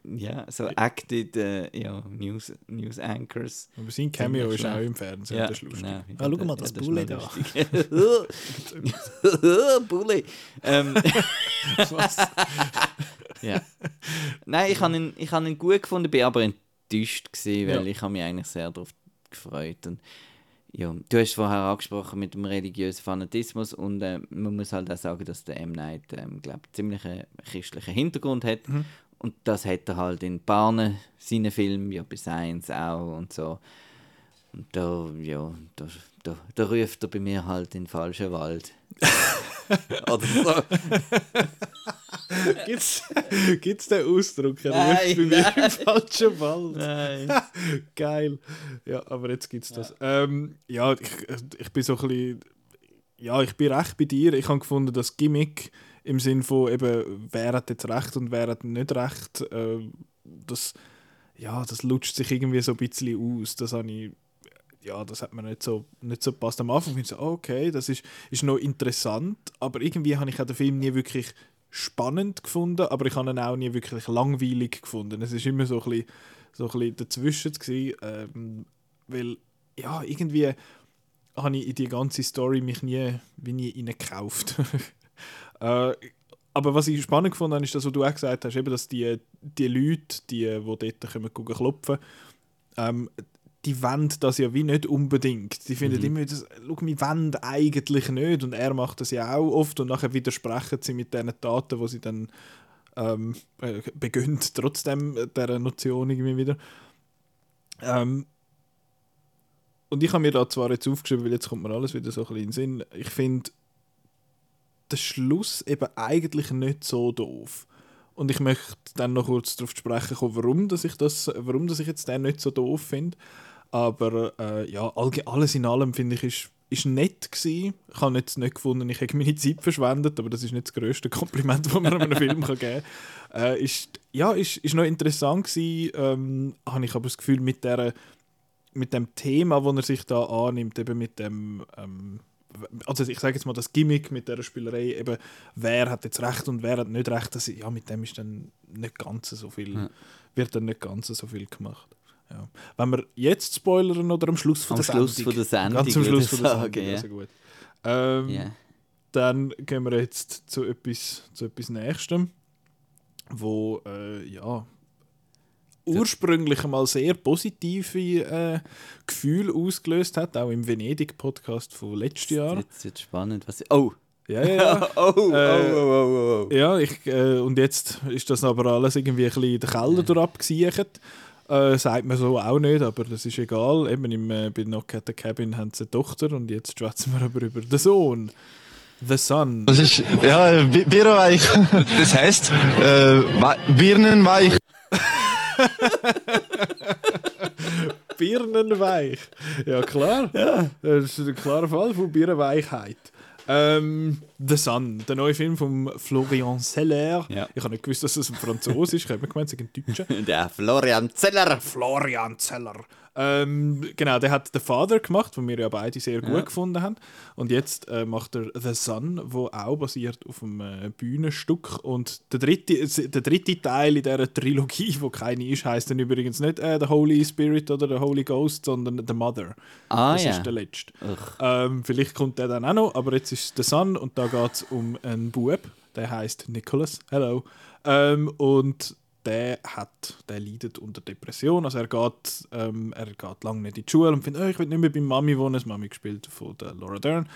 B: Ja, so acted äh, ja, News, News Anchors.
A: Aber sein Cameo ist auch im Fernsehen.
B: Ja,
A: das ist lustig.
B: genau.
A: Ah, schau mal,
B: Ja,
A: das
B: ist
A: Bulle da.
B: Bulle. Ähm,
A: Was?
B: ja. Nein, ich habe ihn, ich habe ihn gut gefunden, bin aber enttäuscht gewesen, weil
A: Ja.
B: ich habe mich eigentlich sehr darauf gefreut. Und, ja, du hast vorher angesprochen mit dem religiösen Fanatismus und äh, man muss halt auch sagen, dass der M. Night, ähm, glaub, ziemlich einen christlichen Hintergrund hat.
A: Mhm.
B: Und das hat er halt in Bahnen seinen Filmen, ja bei Science auch und so. Und da, ja, da, da, da ruft er bei mir halt in den falschen Wald. Oder so.
A: Gibt's, gibt's den Ausdruck? Er
B: Nein,
A: ruft bei mir
B: nein.
A: im falschen Wald.
B: Nein.
A: Geil. Ja, aber jetzt gibt's das. Ähm, ja, ich, ich bin so ein bisschen. Ja, ich bin recht bei dir. Ich habe gefunden, das Gimmick im Sinn von eben, wer hat jetzt recht und wer hat nicht recht, äh, das, ja, das lutscht sich irgendwie so ein bisschen aus. Das habe ich. Ja, das hat mir nicht so, nicht so gepasst. Am Anfang finde ich so, ah, okay, das ist, ist noch interessant, aber irgendwie habe ich den Film nie wirklich spannend gefunden, aber ich habe ihn auch nie wirklich langweilig gefunden. Es ist immer so ein bisschen, so ein bisschen dazwischen gewesen, ähm, weil ja, irgendwie habe ich in die ganze Story mich nie, wie nie reingekauft. äh, aber was ich spannend gefunden habe, ist das, was du auch gesagt hast, eben, dass die, die Leute, die, die dort kommen, gucken, klopfen, ähm, die wollen das ja wie nicht unbedingt. Die finden immer, das, schau, wir wollen eigentlich nicht. Und er macht das ja auch oft und nachher widersprechen sie mit diesen Taten, die sie dann ähm, äh, begönnt, trotzdem dieser Notion irgendwie wieder. Ähm, und ich habe mir da zwar jetzt aufgeschrieben, weil jetzt kommt mir alles wieder so ein bisschen in den Sinn. Ich finde der Schluss eben eigentlich nicht so doof. Und ich möchte dann noch kurz darauf sprechen kommen, warum, dass ich, das, warum dass ich jetzt den nicht so doof finde. Aber äh, ja, alles in allem finde ich, ist, ist nett gewesen. Ich habe jetzt nicht gefunden, ich hätte meine Zeit verschwendet, aber das ist nicht das grösste Kompliment, das man einem Film kann geben kann. Äh, ist, ja, ist, ist noch interessant gewesen, ähm, habe ich aber das Gefühl, mit, der, mit dem Thema, das er sich da annimmt, eben mit dem... Ähm, also ich sage jetzt mal das Gimmick mit der Spielerei, eben wer hat jetzt recht und wer hat nicht recht, das, ja, mit dem ist dann nicht ganz so viel,
B: Ja.
A: wird dann nicht ganz so viel gemacht. Ja. Wenn wir jetzt spoilern oder am Schluss von
B: Am
A: der
B: Schluss
A: Sendung?
B: von der Sendung,
A: Ganz am Schluss von der
B: sagen,
A: Sendung,
B: ja.
A: also gut. Ähm,
B: Ja.
A: Dann gehen wir jetzt zu etwas, zu etwas Nächstem, wo äh, ja ursprünglich einmal sehr positive äh, Gefühle ausgelöst hat, auch im Venedig-Podcast von letztes Jahr.
B: Jetzt wird spannend. Was oh!
A: Ja, ja, ja.
B: oh, oh,
A: Äh,
B: oh, oh, oh, oh.
A: Ja, ich, äh, und jetzt ist das aber alles irgendwie ein bisschen in den Keller durch abgesichert. Äh, sagt man so auch nicht, aber das ist egal. Eben im, äh, bei Knock at the Cabin haben sie eine Tochter und jetzt schwätzen wir aber über den Sohn. The Son.
C: Das ist, ja, Bi- Birrenweich. Das heißt? Äh, Birnenweich.
A: Birnenweich. Ja, klar. Das ist ein klarer Fall von Birnenweichheit. Ähm, The Sun, der neue Film von Florian Seller.
B: Ja.
A: Ich habe nicht gewusst, dass es ein Franzose ist. Ich habe immer gemeint, es sei ein Deutscher.
B: Der Florian Zeller.
A: Florian Zeller. Ähm, genau, der hat The Father gemacht, den wir ja beide sehr gut gefunden haben. Und jetzt äh, macht er The Sun, wo auch basiert auf einem äh, Bühnenstück. Und der dritte, der dritte Teil in dieser Trilogie, wo keine ist, heißt dann übrigens nicht äh, The Holy Spirit oder The Holy Ghost, sondern The Mother.
B: Ah
A: das
B: ja.
A: ist der letzte. Ähm, vielleicht kommt der dann auch noch, aber jetzt ist The Sun und da geht es um einen Bub, der heißt Nicholas. Hello. Ähm, und der hat, der leidet unter Depression. Also er geht, ähm, er geht lange nicht in die Schule und findet, oh, ich will nicht mehr bei Mami wohnen. Das Mami gespielt von der Laura Dern.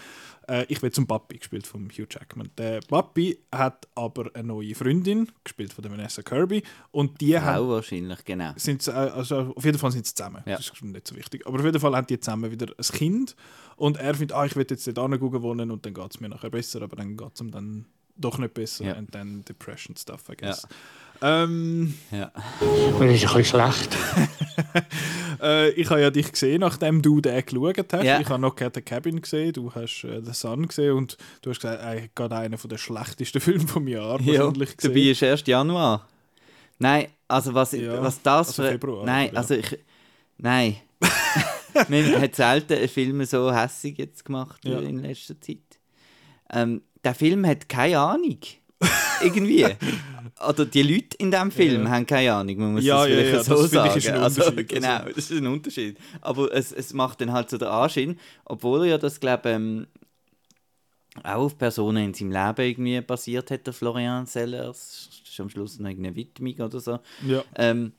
A: Äh, ich will zum Papi gespielt von Hugh Jackman. Der Papi hat aber eine neue Freundin gespielt von der Vanessa Kirby und die haben
B: Auch wahrscheinlich, genau.
A: sind äh, also auf jeden Fall sind sie zusammen.
B: Ja.
A: Das ist nicht so wichtig. Aber auf jeden Fall haben die zusammen wieder ein Kind. Und er findet, ah, ich will jetzt dort wohnen und dann geht es mir nachher besser. Aber dann geht es ihm dann doch nicht besser.
B: Ja.
A: Und dann Depression Stuff, I guess. Ähm,
B: Ja.
E: Das ist ein bisschen schlecht.
A: äh, ich habe ja dich gesehen, nachdem du den geschaut hast.
B: Ja.
A: Ich habe noch the Cabin gesehen, du hast äh, The Sun gesehen und du hast gesagt, äh, gerade einer der schlechtesten Filme vom Jahr
B: Ja,
A: wahrscheinlich gesehen.
B: dabei ist erst Januar. Nein, also was,
A: Ja,
B: was das
A: also
B: für...
A: Februar,
B: nein,
A: ja.
B: also ich... Nein. Man hat selten einen Film so hässig jetzt gemacht
A: Ja.
B: in letzter Zeit. Ähm, der Film hat keine Ahnung. Irgendwie. Oder die Leute in diesem Film haben keine Ahnung, man muss
A: Ja,
B: das
A: ja,
B: vielleicht
A: ja,
B: so
A: das ich
B: sagen.
A: ist ein
B: also, genau,
A: also.
B: das ist ein Unterschied. Aber es, es macht dann halt so den Anschein, obwohl er ja das, glaube ähm, auch auf Personen in seinem Leben irgendwie basiert hat, der Florian Sellers. Das ist am Schluss noch irgendeine Widmung oder so.
A: Ja.
B: Ähm,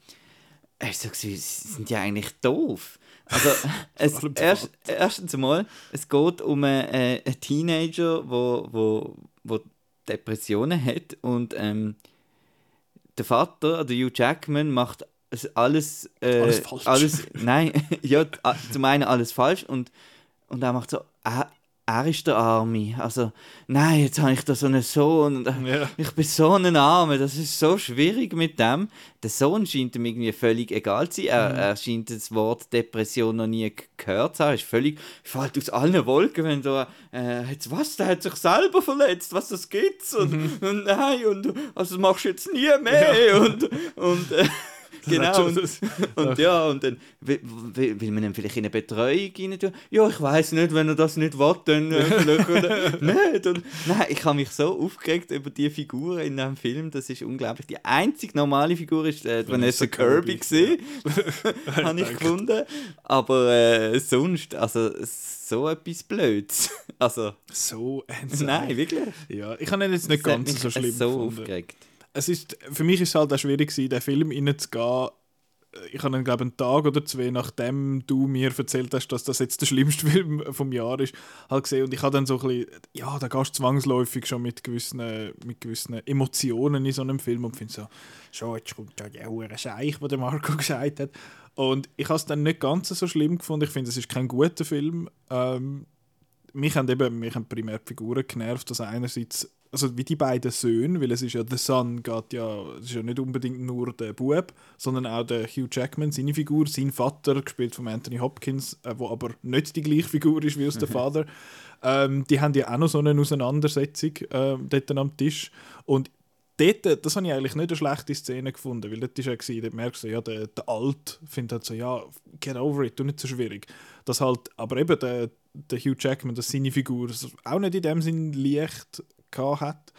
B: ich so, sie sind ja eigentlich doof. Also, es,
A: der
B: erst, erstens einmal, es geht um einen, äh, einen Teenager, wo, wo, wo Depressionen hat und ähm, der Vater, der Hugh Jackman, macht es alles, äh,
A: Alles falsch.
B: alles nein, ja, zum einen alles falsch und, und er macht so, er, er ist der Arme. Also, nein, jetzt habe ich da so einen Sohn äh,
A: Ja.
B: ich bin so ein Arme, das ist so schwierig mit dem. Der Sohn scheint ihm irgendwie völlig egal zu sein. Er,
A: Mhm.
B: er scheint das Wort Depression noch nie gehört zu haben. Ist völlig, fällt aus allen Wolken, wenn du, äh, jetzt was, der hat sich selber verletzt, was das gibt's und,
A: Mhm.
B: und nein, und also das machst du jetzt nie mehr und, und äh, Genau, und, und ja, und dann will, will, man ihn vielleicht in eine Betreuung rein tun? Ja, ich weiß nicht, wenn er das nicht will, dann äh, vielleicht nicht. Und, nein, ich habe mich so aufgeregt über die Figuren in diesem Film, das ist unglaublich. Die einzige normale Figur ist äh, Vanessa
A: Vanessa
B: Kirby,
A: Kirby,
B: habe ich gefunden. Aber äh, sonst, also so etwas Blöds. Also,
A: So ernst.
B: nein, wirklich.
A: Ja, ich habe ihn jetzt nicht
B: Das
A: ganz so schlimm
B: so
A: gefunden.
B: aufgeregt.
A: Es ist, für mich ist es halt auch schwierig gewesen, den Film reinzugehen. Ich habe glaube einen Tag oder zwei, nachdem du mir erzählt hast, dass das jetzt der schlimmste Film vom Jahr ist, halt gesehen. Und ich habe dann so ein bisschen, ja, da gehst du zwangsläufig schon mit gewissen, mit gewissen Emotionen in so einem Film und finde so, schon, jetzt kommt da der hure Scheich, den Marco gesagt hat. Und ich habe es dann nicht ganz so schlimm gefunden. Ich finde, es ist kein guter Film. Ähm, mich haben eben mich haben primär die Figuren genervt, also einerseits also wie die beiden Söhne, weil es ist ja The Son geht ja, es ist ja nicht unbedingt nur der Bub, sondern auch der Hugh Jackman, seine Figur, sein Vater, gespielt von Anthony Hopkins, äh, wo aber nicht die gleiche Figur ist wie aus der Vater. Ähm, die haben ja auch noch so eine Auseinandersetzung äh, dort am Tisch und dort, das habe ich eigentlich nicht eine schlechte Szene gefunden, weil dort ist ja gewesen, dort merkst du, ja, der, der Alt findet halt so, ja, get over it, du nicht so schwierig. Das halt, aber eben der, der Hugh Jackman, dass seine Figur auch nicht in dem Sinn leicht hat.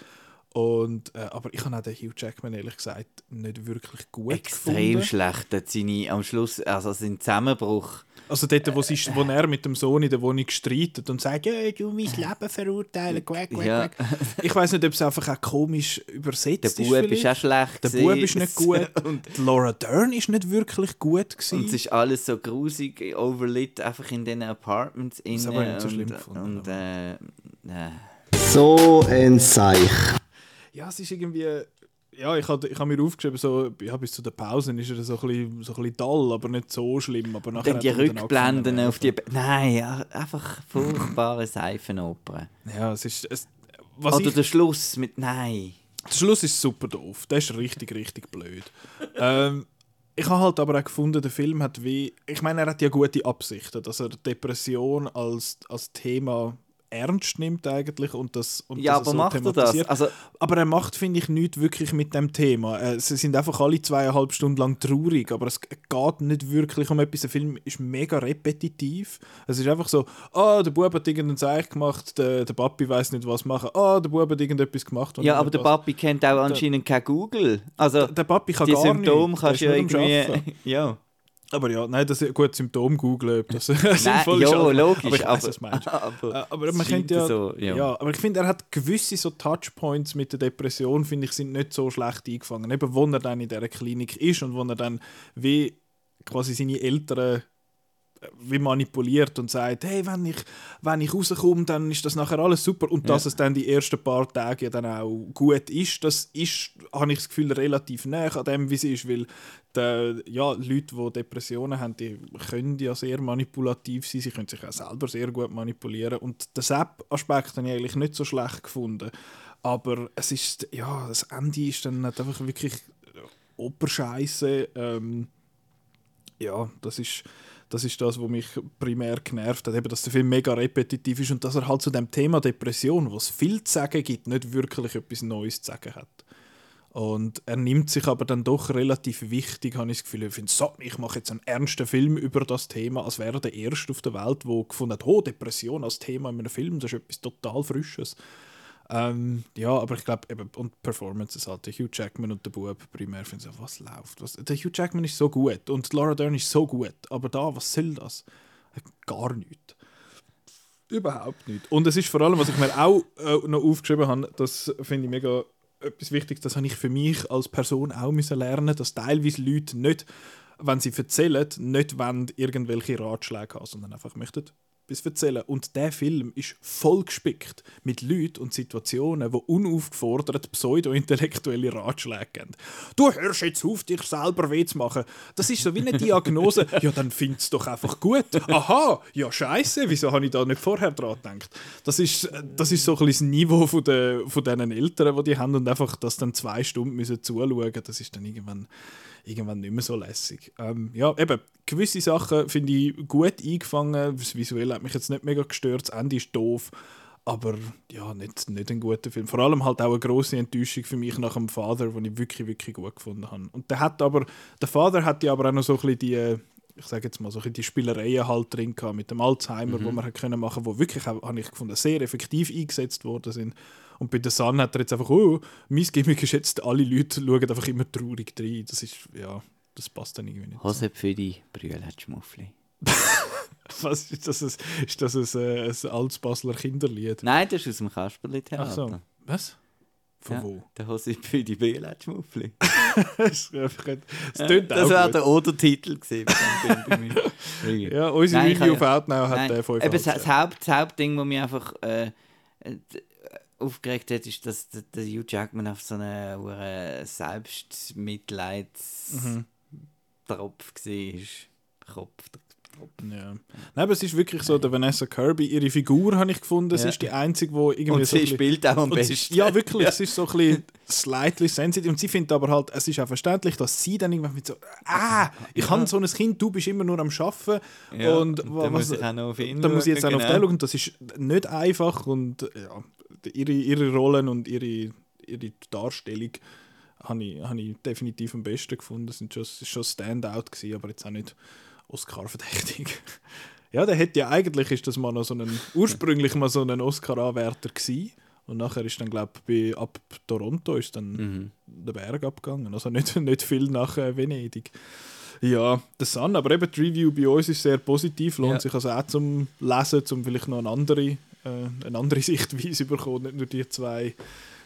A: Und, äh, aber ich habe auch den Hugh Jackman ehrlich gesagt nicht wirklich gut
B: Extrem
A: gefunden.
B: schlecht. Hat seine, am Schluss, also sein Zusammenbruch.
A: Also dort, wo, sie, wo er mit dem Sohn in der Wohnung streitet und sagt, ja, du mein Leben verurteilen, quack, quack,
B: Ja.
A: quack. Ich weiß nicht, ob es einfach auch komisch
B: Der
A: übersetzt ist.
B: Bub ist auch schlecht.
A: Der. Bub ist nicht gut.
B: und,
A: Laura Dern ist nicht wirklich gut gewesen.
B: und es ist alles so grusig, overlit, einfach in diesen Apartments.
A: Das habe ich nicht so
B: und,
A: schlimm gefunden,
B: Und, äh, äh,
F: So ein Seich.
A: ja, es ist irgendwie. ja, ich habe ich hab mir aufgeschrieben, so, ja, bis zu der Pause ist er so ein bisschen, so ein bisschen dull, aber nicht so schlimm. Aber nachher
B: Dann die Rückblenden auf die. Nein, ja, einfach furchtbare Seifenopern.
A: Ja, es ist... Es, was
B: Oder
A: ich,
B: der Schluss mit Nein.
A: der Schluss ist super doof. Der ist richtig, richtig blöd. ähm, ich habe halt aber auch gefunden, der Film hat wie... Ich meine, er hat ja gute Absichten, dass er Depression als, als Thema ernst nimmt eigentlich und das und
B: Ja,
A: dass
B: aber macht er das?
A: thematisiert.
B: Also,
A: Aber er macht, finde ich, nichts wirklich mit dem Thema. Äh, Sie sind einfach alle zweieinhalb Stunden lang traurig, aber es geht nicht wirklich um etwas. Der Film ist mega repetitiv. Es ist einfach so, ah, der Bub hat irgendeinen Zeich gemacht, der, der Papi weiß nicht, was machen. Ah, der Bub hat irgendetwas gemacht.
B: ja, aber der. Papi kennt auch anscheinend kein Google. Also,
A: Der Papi kann
B: die
A: gar
B: Symptome kannst du
A: Der
B: ja irgendwie. Ja.
A: Aber ja, nein, das ist ein gutes Symptom googeln, ob das sinnvoll ist.
B: ja, logisch.
A: Aber ich
B: aber,
A: was meinst.
B: aber,
A: Äh, aber man könnte ja,
B: so,
A: ja.
B: ja.
A: aber ich finde, er hat gewisse so Touchpoints mit der Depression, finde ich, sind nicht so schlecht eingefangen. Eben, wo er dann in dieser Klinik ist und wo er dann wie quasi seine Eltern wie manipuliert und sagt, hey, wenn ich, wenn ich rauskomme, dann ist das nachher alles super. Und dass
B: Ja.
A: es dann die ersten paar Tage ja dann auch gut ist, das ist, habe ich das Gefühl, relativ nah an dem, wie es ist, weil die, ja, Leute, die Depressionen haben, die können ja sehr manipulativ sein, sie können sich auch selber sehr gut manipulieren und den Sepp-Aspekt habe ich eigentlich nicht so schlecht gefunden, aber es ist, ja, das Ende ist dann halt einfach wirklich Operscheiße, ähm, ja, das ist, das ist das, was mich primär genervt hat, eben, dass der Film mega repetitiv ist und dass er halt zu dem Thema Depression, wo es viel zu sagen gibt, nicht wirklich etwas Neues zu sagen hat. Und er nimmt sich aber dann doch relativ wichtig, habe ich das Gefühl. Ich finde, so, ich mache jetzt einen ernsten Film über das Thema, als wäre er der Erste auf der Welt, der gefunden hat, oh, Depression als Thema in einem Film, das ist etwas total Frisches. Ähm, ja, aber ich glaube, und Performances halt, der Hugh Jackman und der Bub primär, finden so, was läuft? Was, der Hugh Jackman ist so gut und Laura Dern ist so gut, aber da, was soll das? Gar nichts. Überhaupt nicht. Und es ist vor allem, was ich mir auch äh, noch aufgeschrieben habe, das finde ich mega etwas Wichtiges, das habe ich für mich als Person auch müssen lernen, dass teilweise Leute nicht, wenn sie erzählen, nicht wollen, irgendwelche Ratschläge haben, sondern einfach möchten etwas erzählen. Und der Film ist voll gespickt mit Leuten und Situationen, die unaufgefordert pseudo-intellektuelle Ratschläge geben. Du hörst jetzt auf, dich selber weh zu machen. Das ist so wie eine Diagnose. ja, dann find's doch einfach gut. Aha, ja scheiße, wieso habe ich da nicht vorher dran gedacht? Das ist, das ist so ein bisschen das Niveau von, der, von diesen Eltern, die die haben und einfach das dann zwei Stunden müssen zuschauen, das ist dann irgendwann irgendwann nicht mehr so lässig. Ähm, ja, eben, gewisse Sachen finde ich gut eingefangen. Das Visuell hat mich jetzt nicht mega gestört. Das Ende ist doof. Aber ja, nicht, nicht ein guter Film. Vor allem halt auch eine große Enttäuschung für mich nach dem Vater, den ich wirklich, wirklich gut gefunden habe. Und der hat aber, der Vater hat ja aber auch noch so ein bisschen die, ich sage jetzt mal, so die Spielereien halt drin gehabt mit dem Alzheimer, wo man hat können machen, wo wirklich, habe ich gefunden, sehr effektiv eingesetzt worden sind. Und bei der Sun hat er jetzt einfach, oh, mein Gimmick ist jetzt, alle Leute schauen einfach immer traurig rein. Das ist, ja, das passt dann irgendwie nicht.
B: Hose für die Brühlheitschmuffli.
A: Was ist das? Ein, ist das ein, äh, ein altes Basler Kinderlied?
B: Nein, das ist aus dem Kasperli-Theater.
A: Ach so. Was? Von
B: Ja,
A: wo?
B: Der Hose für die Brühlheitschmuffli.
A: das
B: Ja,
A: tönt
B: das
A: auch
B: wäre der Oder-Titel gewesen. mir.
A: Ja, unsere
B: Nein, kann-
A: auf Outnow hat
B: Nein,
A: äh, 5
B: eben das, das, Haupt, das Hauptding, das mich einfach äh, äh, aufgeregt hat, ist, dass der, Hugh Jackman auf so einen hure Selbstmitleidstropf
A: Mhm.
B: war. Kopf.
A: Ja. Nein, aber es ist wirklich so, der Vanessa Kirby, ihre Figur habe ich gefunden, sie
B: Ja.
A: ist die einzige, die irgendwie
B: Und
A: so
B: sie spielt auch am
A: sie,
B: besten.
A: ja, wirklich, es ist so ein bisschen slightly sensitive. Und sie findet aber halt, es ist auch verständlich, dass sie dann irgendwann mit so, ah, ich habe so ein Kind, du bist immer nur am Arbeiten.
B: Ja,
A: und
B: und
A: was,
B: muss ich auch noch auf ihn
A: dann muss ich jetzt auch
B: schauen,
A: noch auf
B: genau.
A: den schauen. Das ist nicht einfach. Und ja, ihre, ihre Rollen und ihre, ihre Darstellung habe ich, habe ich definitiv am besten gefunden. Das sind schon, es ist schon Standout gewesen, aber jetzt auch nicht Oscar-verdächtig. Ja, der hätte ja eigentlich ist das mal noch so ein ursprünglich mal so ein Oscar-Anwärter gewesen. Und nachher ist dann, glaube ich, ab Toronto ist dann
B: Mhm.
A: der Berg abgegangen. Also nicht, nicht viel nach äh, Venedig. Ja, der Sun, aber eben die Review bei uns ist sehr positiv, lohnt
B: Ja.
A: sich also auch zum Lesen, um vielleicht noch eine andere, äh, eine andere Sichtweise bekommen, nicht nur die zwei,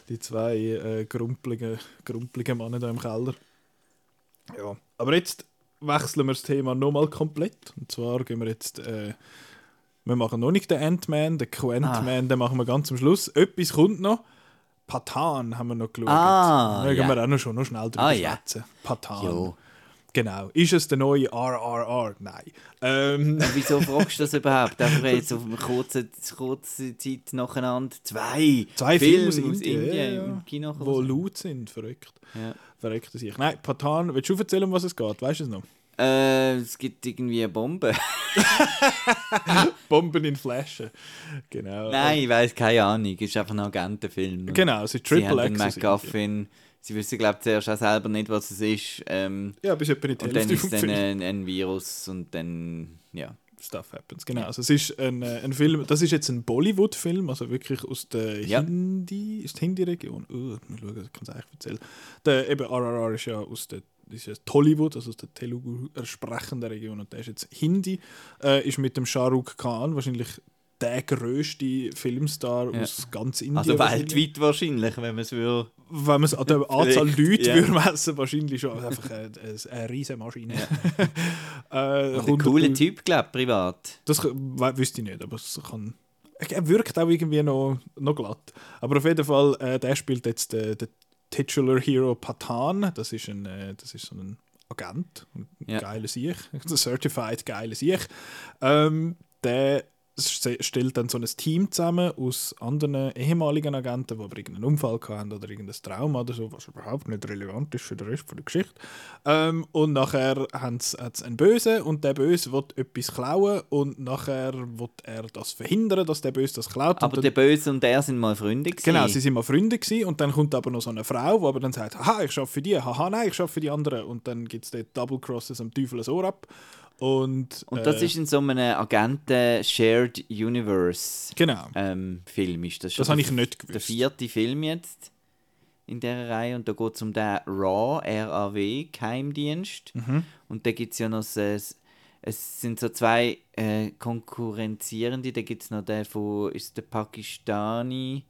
A: die zwei äh, grumpelige, grumpelige Männer da im Keller. Ja, aber jetzt wechseln wir das Thema nochmal komplett. Und zwar gehen wir jetzt, äh, wir machen noch nicht den Ant-Man, den Quant-Man, den machen wir ganz am Schluss. Etwas kommt noch. Patan haben wir noch geschaut.
B: Ah,
A: da können
B: ja.
A: wir auch noch, schon noch schnell drüber
B: Ah, ja.
A: schwätzen. Patan.
B: Jo.
A: Genau. Ist es der neue RRR? Nein. Ähm,
B: wieso fragst du das überhaupt? Einfach jetzt auf eine kurze, kurze Zeit nacheinander zwei,
A: zwei Filme aus Indien,
B: Indien
A: ja,
B: im Kino.
A: wo laut sind. Verrückt.
B: Ja.
A: Verrückt sich. Nein, Patan, willst du erzählen, um was es geht? Weißt du es noch?
B: Äh, es gibt irgendwie eine Bombe.
A: Bomben in Flaschen. Genau.
B: Nein, ich weiß keine Ahnung. Es ist einfach ein Agentenfilm.
A: Genau, es ist Triple X.
B: MacGuffin. Sie wissen, glaube ich, zuerst auch selber nicht, was es ist. Ähm,
A: Ja, bis etwa die
B: und dann ist dann
A: Film.
B: ein, ein Virus und dann, ja.
A: Stuff happens, genau. Also es ist ein, äh, ein Film, das ist jetzt ein Bollywood-Film, also wirklich aus der
B: Ja.
A: Hindi, ist Hindi-Region? Oh, mal schauen, ich kann es eigentlich erzählen. Der, eben RRR ist ja aus der ist ja Tollywood, also aus der Telugu sprechenden Region und der ist jetzt Hindi, äh, ist mit dem Shah Rukh Khan wahrscheinlich der grösste Filmstar
B: Ja.
A: aus ganz Indien.
B: Also weltweit wahrscheinlich, wenn man es würde.
A: Wenn man es an der Anzahl Leute
B: ja.
A: würde messen, wahrscheinlich schon. Einfach eine, eine, eine riesige Maschine. äh,
B: Ein
A: 100
B: cooler Typ, glaube ich, privat.
A: Das wüsste ich nicht, aber es kann. Er wirkt auch irgendwie noch, noch glatt. Aber auf jeden Fall, äh, der spielt jetzt den, den Titular Hero Patan. Das ist, ein, äh, das ist so ein Agent, ein
B: Ja.
A: geiler Sieg, ein Certified geiler Sieg. Ähm, der stellt dann so ein Team zusammen aus anderen ehemaligen Agenten, die aber irgendeinen Unfall hatten oder irgendein Trauma oder so, was überhaupt nicht relevant ist für den Rest der Geschichte. Ähm, und nachher haben sie einen Bösen und der Böse will etwas klauen und nachher will er das verhindern, dass der Böse das klaut.
B: Aber der Böse und er sind mal Freunde gewesen.
A: Genau, sie sind mal Freunde gewesen und dann kommt aber noch so eine Frau, die aber dann sagt, haha, ich arbeite für die, haha, nein, ich arbeite für die anderen. Und dann gibt es dort Double Crosses am Teufel Ohr ab. Und,
B: Und das
A: äh,
B: ist in so einem Agenten-Shared Universe
A: Genau.
B: ähm, Film. Ist das schon
A: Das habe
B: der-
A: ich nicht
B: Der
A: gewusst.
B: vierte Film jetzt in dieser Reihe. Und da geht es um den RAW, RAW, Geheimdienst.
A: Mhm.
B: Und da gibt es ja noch es, es sind so zwei äh, konkurrenzierende. Da gibt es noch den von, ist der Pakistani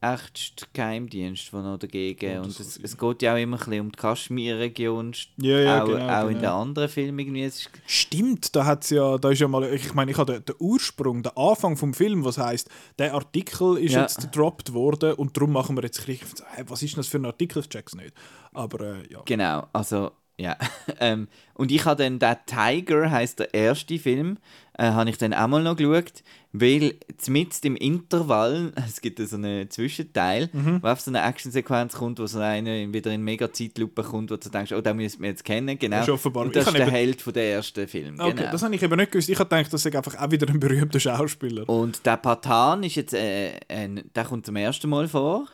B: echt Geheimdienst, der noch dagegen.
A: Das
B: und es, es geht ja auch immer ein bisschen um die Kaschmir-Region.
A: Ja, ja,
B: auch,
A: genau,
B: auch in
A: genau.
B: den anderen Filmen irgendwie. Es
A: Stimmt, da hat's ja, da ist ja mal, ich meine, ich habe den, Ursprung, den Anfang vom Film, was heißt, der Artikel ist
B: Ja.
A: jetzt gedroppt worden und darum machen wir jetzt. Hey, was ist das für ein Artikel? Ich check's nicht. Aber äh, ja.
B: Genau, also ja. ähm, und ich habe dann den Tiger, heißt der erste Film, äh, habe ich dann auch mal noch geschaut, weil mitten im Intervall, es gibt so einen Zwischenteil,
A: Mhm.
B: wo auf so eine Actionsequenz kommt, wo so einer wieder in mega Zeitlupe kommt, wo du denkst, oh, den müssen wir jetzt kennen, genau.
A: Das ist
B: das ist der
A: eben-
B: Held von der ersten Film,
A: Okay,
B: genau.
A: das habe ich eben nicht gewusst. Ich habe gedacht, das ist einfach auch wieder ein berühmter Schauspieler.
B: Und der Patan ist jetzt, äh, ein, der kommt zum ersten Mal vor.